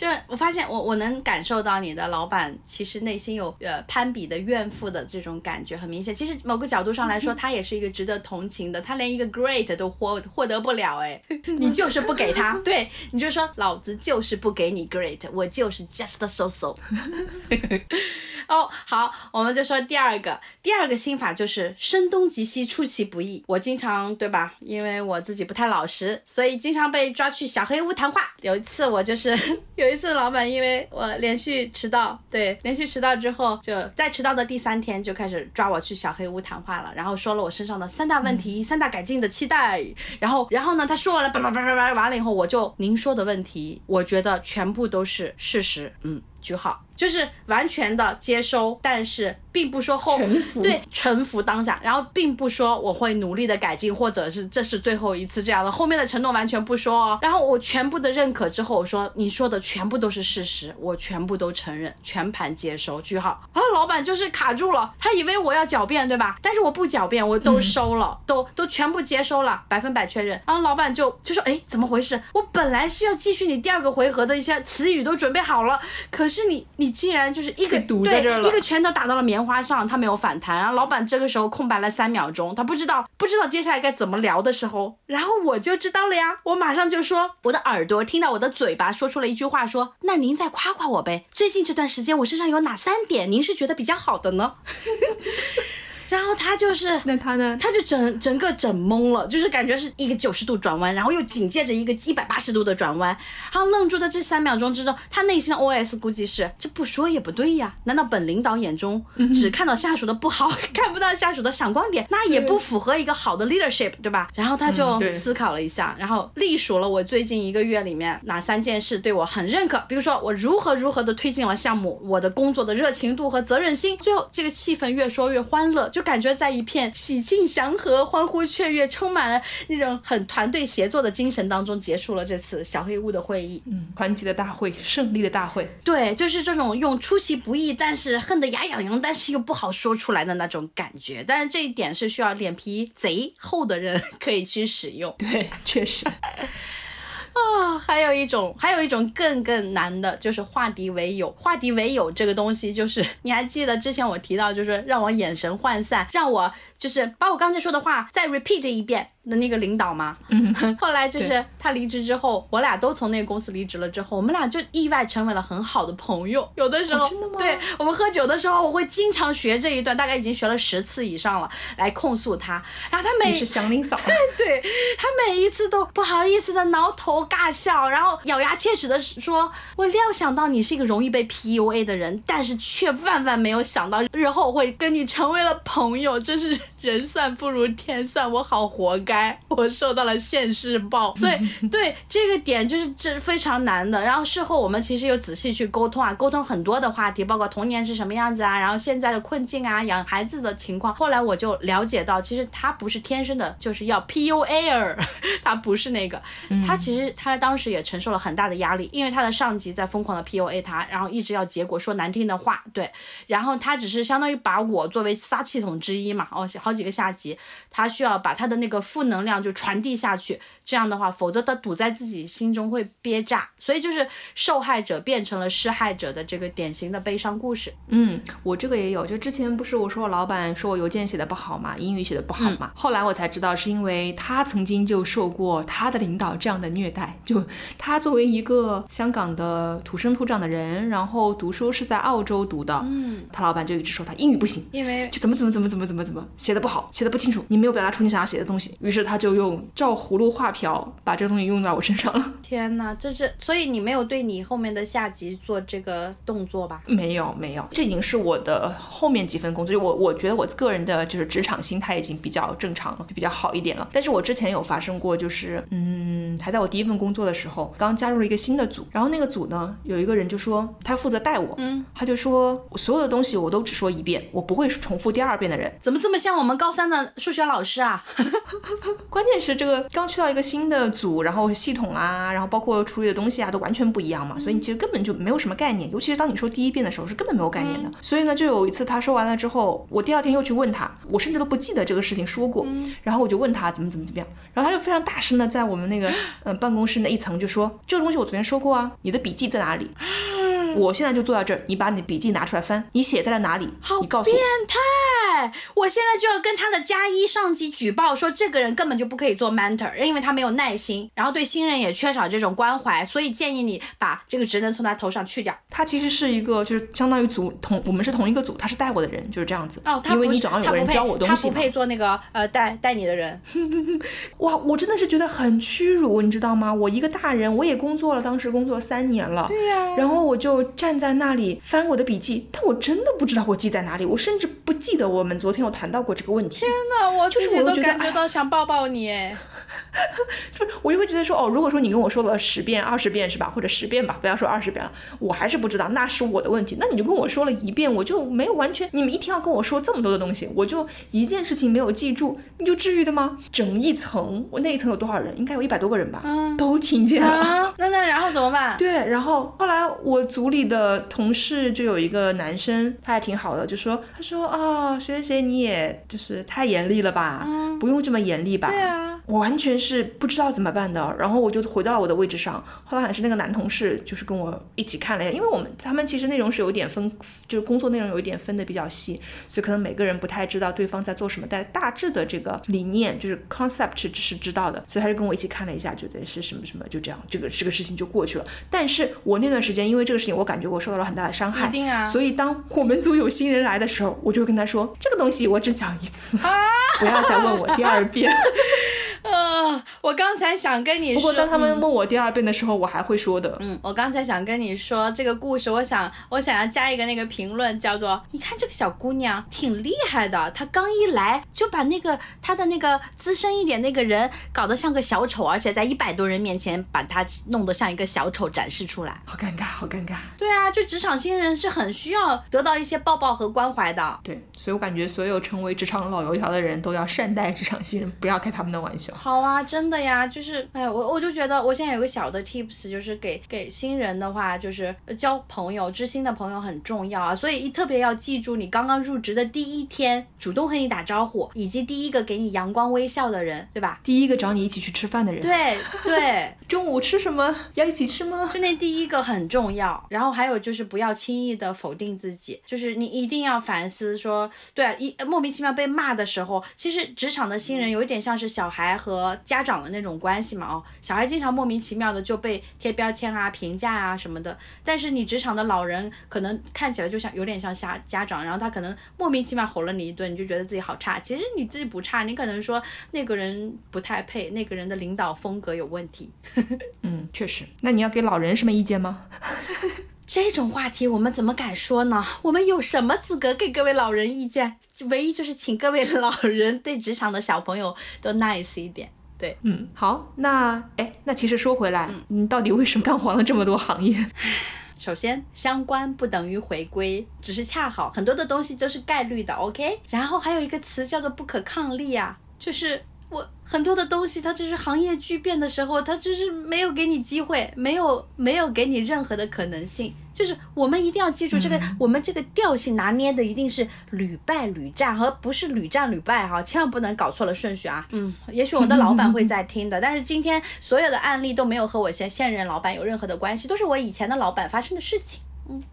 就我发现我我能感受到你的老板其实内心有呃攀比的怨妇的这种感觉很明显。其实某个角度上来说，他也是一个值得同情的，他连一个 great 都获获得不了哎，你就是不给他，对，你就说老子就是不给你 great，我就是 just so so。哦，好，我们就说第二个，第二个心法就是声东击西，出其不意。我经常对吧？因为我自己不太老实，所以经常被抓去小黑屋谈话。有一次我就是有 一次，老板因为我连续迟到，对，连续迟到之后，就在迟到的第三天就开始抓我去小黑屋谈话了，然后说了我身上的三大问题、三大改进的期待。然后，然后呢，他说完了，叭叭叭叭叭完了以后，我就您说的问题，我觉得全部都是事实，嗯，句号。就是完全的接收，但是并不说后对臣服当下，然后并不说我会努力的改进，或者是这是最后一次这样的，后面的承诺完全不说哦。然后我全部的认可之后，我说你说的全部都是事实，我全部都承认，全盘接收，句号。然后老板就是卡住了，他以为我要狡辩对吧？但是我不狡辩，我都收了，都都全部接收了，百分百确认。然后老板就就说，哎，怎么回事？我本来是要继续你第二个回合的一些词语都准备好了，可是你你竟然就是一个堵在对这了一个拳头打到了棉花上，他没有反弹。然后老板这个时候空白了三秒钟，他不知道不知道接下来该怎么聊的时候，然后我就知道了呀，我马上就说，我的耳朵听到我的嘴巴说出了一句话，说那您再夸夸我呗，最近这段时间我身上有哪三点您是觉得比较好的呢？然后他就是 那他呢？他就整整个整懵了，就是感觉是一个九十度转弯，然后又紧接着一个一百八十度的转弯，然后愣住的这三秒钟之中，他内心的 OS 估计是这不说也不对呀，难道本领导眼中只看到下属的不好，看不到下属的闪光点，那也不符合一个好的 leadership，对吧？然后他就思考了一下，然后隶属了我最近一个月里面哪三件事对我很认可，比如说我如何如何的推进了项目，我的工作的热情度和责任心，最后这个气氛越说越欢乐，就感觉在一片喜庆祥和、欢呼雀跃、充满了那种很团队协作的精神当中结束了这次小黑屋的会议。嗯，团结的大会，胜利的大会。对，就是这种用出其不意，但是恨得牙痒痒，但是又不好说出来的那种感觉。但是这一点是需要脸皮贼厚的人 可以去使用。对，确实。啊，还有一种，还有一种更更难的，就是化敌为友。化敌为友这个东西，就是你还记得之前我提到，就是让我眼神涣散，让我就是把我刚才说的话再 repeat 一遍的那个领导吗？嗯，后来就是他离职之后，我俩都从那个公司离职了之后，我们俩就意外成为了很好的朋友。有的时候，哦真的吗对我们喝酒的时候，我会经常学这一段，大概已经学了十次以上了，来控诉他。然后他每你是祥林嫂，对他每一次都不好意思的挠头尬笑，然后咬牙切齿的说：“我料想到你是一个容易被 PUA 的人，但是却万万没有想到日后会跟你成为了朋友，真是人算不如天算，我好活该，我受到了现世报。”所以对这个点就是这非常难的。然后事后我们其实有仔细去沟通啊，沟通很多的话题，包括童年是什么样子啊，然后现在的困境啊，养孩子的情况。后来我就了解到，其实他不是天生的，就是要 PUA 儿，他不是那个，他其实他当时也承受了很大的压力，因为他的上级在疯狂的 PUA 他，然后一直要结果说难听的话，对，然后他只是相当于把我作为撒气筒之一嘛，哦，好几个下级，他需要把他的那个负能量就传递下去，这样的话，否则他堵在自己心中会憋炸，所以就是受害者变成了施害者的这个典型的悲伤故事。嗯，我这个也有，就之前不是我说我老板说我邮件写的不好嘛，英语写的不好嘛，后来我才知道是因为他曾经就受过他的领导这样的虐待，就他作为一个香港的土生土长的人，然后读书是在澳洲读的，嗯，他老板就一直说他英语不行，因为就怎么怎么怎么怎么怎么怎么写的不好，写的不清楚，你没有表达出你想要写的东西，于是他就用照葫芦画瓢把这个东西用在我身上了。天呐，这是所以你没有对你后面的下级做这个动作吧？没有没有，这已经是我的后面几份工作，就我我觉得我个人的就是职场心态已经比较正常了，就比较好一点了。但是我之前有发生过，就是嗯，还在我第一份工作的时候，刚加入了一个新的组，然后那个组呢有一个人就说他负责带我，嗯，他就说所有的东西我都只说一遍，我不会重复第二遍的人。怎么这么像我们高三的数学老师啊？关键是这个刚去到一个新的组，然后系统啊，然后包括处理的东西啊，都完全不一样嘛，所以你其实根本就没有什么概念，尤其是当你说第一遍的时候，是根本没有概念的。所以呢，就有一次他说完了之后，我第二天又去问他，我甚至都不记得这个事情说过，然后我就问他怎么怎么怎么样，然后他就非常大声的在我们那个嗯、呃办公室那一层就说这个东西我昨天说过啊，你的笔记在哪里？我现在就坐在这儿，你把你的笔记拿出来翻，你写在了哪里？好你告诉我变。态！我现在就要跟他的加一上级举报说，这个人根本就不可以做 mentor，因为他没有耐心，然后对新人也缺少这种关怀，所以建议你把这个职能从他头上去掉。他其实是一个，就是相当于组同，我们是同一个组，他是带我的人，就是这样子。哦，他因为你总要有个人教我东西嘛。他不配做那个呃带带你的人。哇，我真的是觉得很屈辱，你知道吗？我一个大人，我也工作了，当时工作三年了。对呀、然后我就站在那里翻我的笔记，但我真的不知道我记在哪里，我甚至不记得我们昨天有谈到过这个问题。天哪我自己都感觉到想抱抱你哎。就是我就会觉得说，哦，如果说你跟我说了十遍、二十遍是吧，或者十遍吧，不要说二十遍了，我还是不知道，那是我的问题。那你就跟我说了一遍，我就没有完全，你们一天要跟我说这么多的东西，我就一件事情没有记住，你就至于的吗？整一层，我那一层有多少人？应该有一百多个人吧，都听见了。啊，那那然后怎么办？对，然后后来我组里的同事就有一个男生，他还挺好的，就说他说啊、谁谁谁你也就是太严厉了吧，不用这么严厉吧。对啊，我完全是不知道怎么办的，然后我就回到了我的位置上。后来还是那个男同事，就是跟我一起看了一下，因为我们他们其实内容是有一点分，就是工作内容有一点分的比较细，所以可能每个人不太知道对方在做什么，但大致的这个理念就是 concept 是是知道的，所以他就跟我一起看了一下，觉得是什么什么，就这样，这个这个事情就过去了。但是我那段时间因为这个事情，我感觉我受到了很大的伤害，一定啊所以当我们组有新人来的时候，我就会跟他说，这个东西我只讲一次，不要再问我第二遍。呃，我刚才想跟你说，不过当他们嗯问我第二遍的时候，我还会说的。嗯，我刚才想跟你说这个故事，我想我想要加一个那个评论，叫做你看这个小姑娘挺厉害的，她刚一来就把那个她的那个资深一点那个人搞得像个小丑，而且在一百多人面前把她弄得像一个小丑展示出来。好尴尬，好尴尬。对啊，就职场新人是很需要得到一些抱抱和关怀的。对，所以我感觉所有成为职场老油条的人都要善待职场新人，不要开他们的玩笑。好啊，真的呀，就是，哎，我我就觉得我现在有个小的 tips，就是给给新人的话，就是呃交朋友、知心的朋友很重要啊，所以一特别要记住，你刚刚入职的第一天，主动和你打招呼，以及第一个给你阳光微笑的人，对吧？第一个找你一起去吃饭的人，，对对，中午吃什么？要一起吃吗？就那第一个很重要。然后还有就是不要轻易的否定自己，就是你一定要反思说，对啊，一莫名其妙被骂的时候，其实职场的新人有一点像是小孩和家长的那种关系嘛，哦，小孩经常莫名其妙的就被贴标签啊、评价啊什么的，但是你职场的老人可能看起来就像有点像家家长，然后他可能莫名其妙吼了你一顿，你就觉得自己好差，其实你自己不差，你可能说那个人不太配，那个人的领导风格有问题。嗯，确实。那你要给老人什么意见吗？这种话题我们怎么敢说呢？我们有什么资格给各位老人意见？唯一就是请各位老人对职场的小朋友都 nice 一点。对，嗯，好，那哎，那其实说回来，你到底为什么干黄了这么多行业？首先相关不等于回归，只是恰好很多的东西都是概率的，OK。然后还有一个词叫做不可抗力啊，就是我很多的东西，它就是行业巨变的时候，它就是没有给你机会，没有没有给你任何的可能性。就是我们一定要记住这个，我们这个调性拿捏的一定是屡败屡战，而不是屡战屡败哈，千万不能搞错了顺序啊。嗯，也许我的老板会在听的，但是今天所有的案例都没有和我现现任老板有任何的关系，都是我以前的老板发生的事情。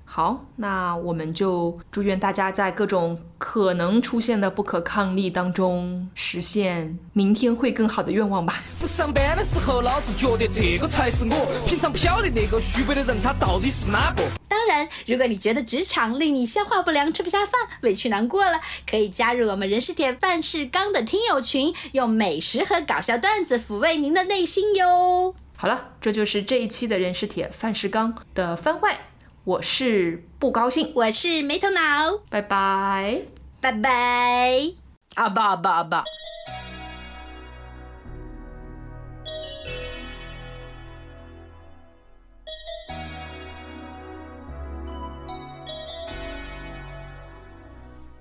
好，那我们就祝愿大家在各种可能出现的不可抗力当中，实现明天会更好的愿望吧。不上班的时候，老子觉得这个才是我。平常不晓得那个虚伪的人他到底是哪个。当然，如果你觉得职场令你消化不良、吃不下饭、委屈难过了，可以加入我们人是铁饭是钢的听友群，用美食和搞笑段子抚慰您的内心哟。好了，这就是这一期的人是铁，饭是钢的番外。我是不高兴，我是没头脑，拜拜。拜拜。啊吧啊吧啊吧。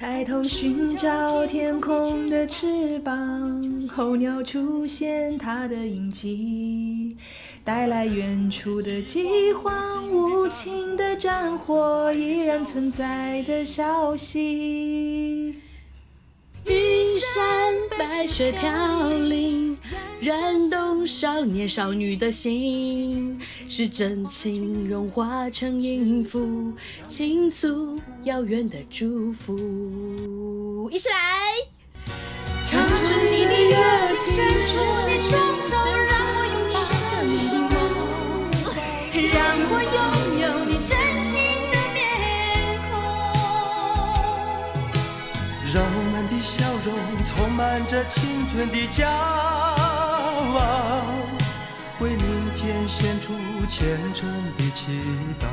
抬头寻找天空的翅膀，候鸟出现它的影迹，带来远处的饥荒、无情的战火依然存在的消息。云山白雪飘零，燃动少年少女的心，是真情融化成音符，倾诉遥远的祝福。一起来，唱出你的热情，伸出你双手，让我拥抱着你的梦，让我拥有你真心的面孔。让笑容充满着青春的骄傲，为明天献出虔诚的祈祷。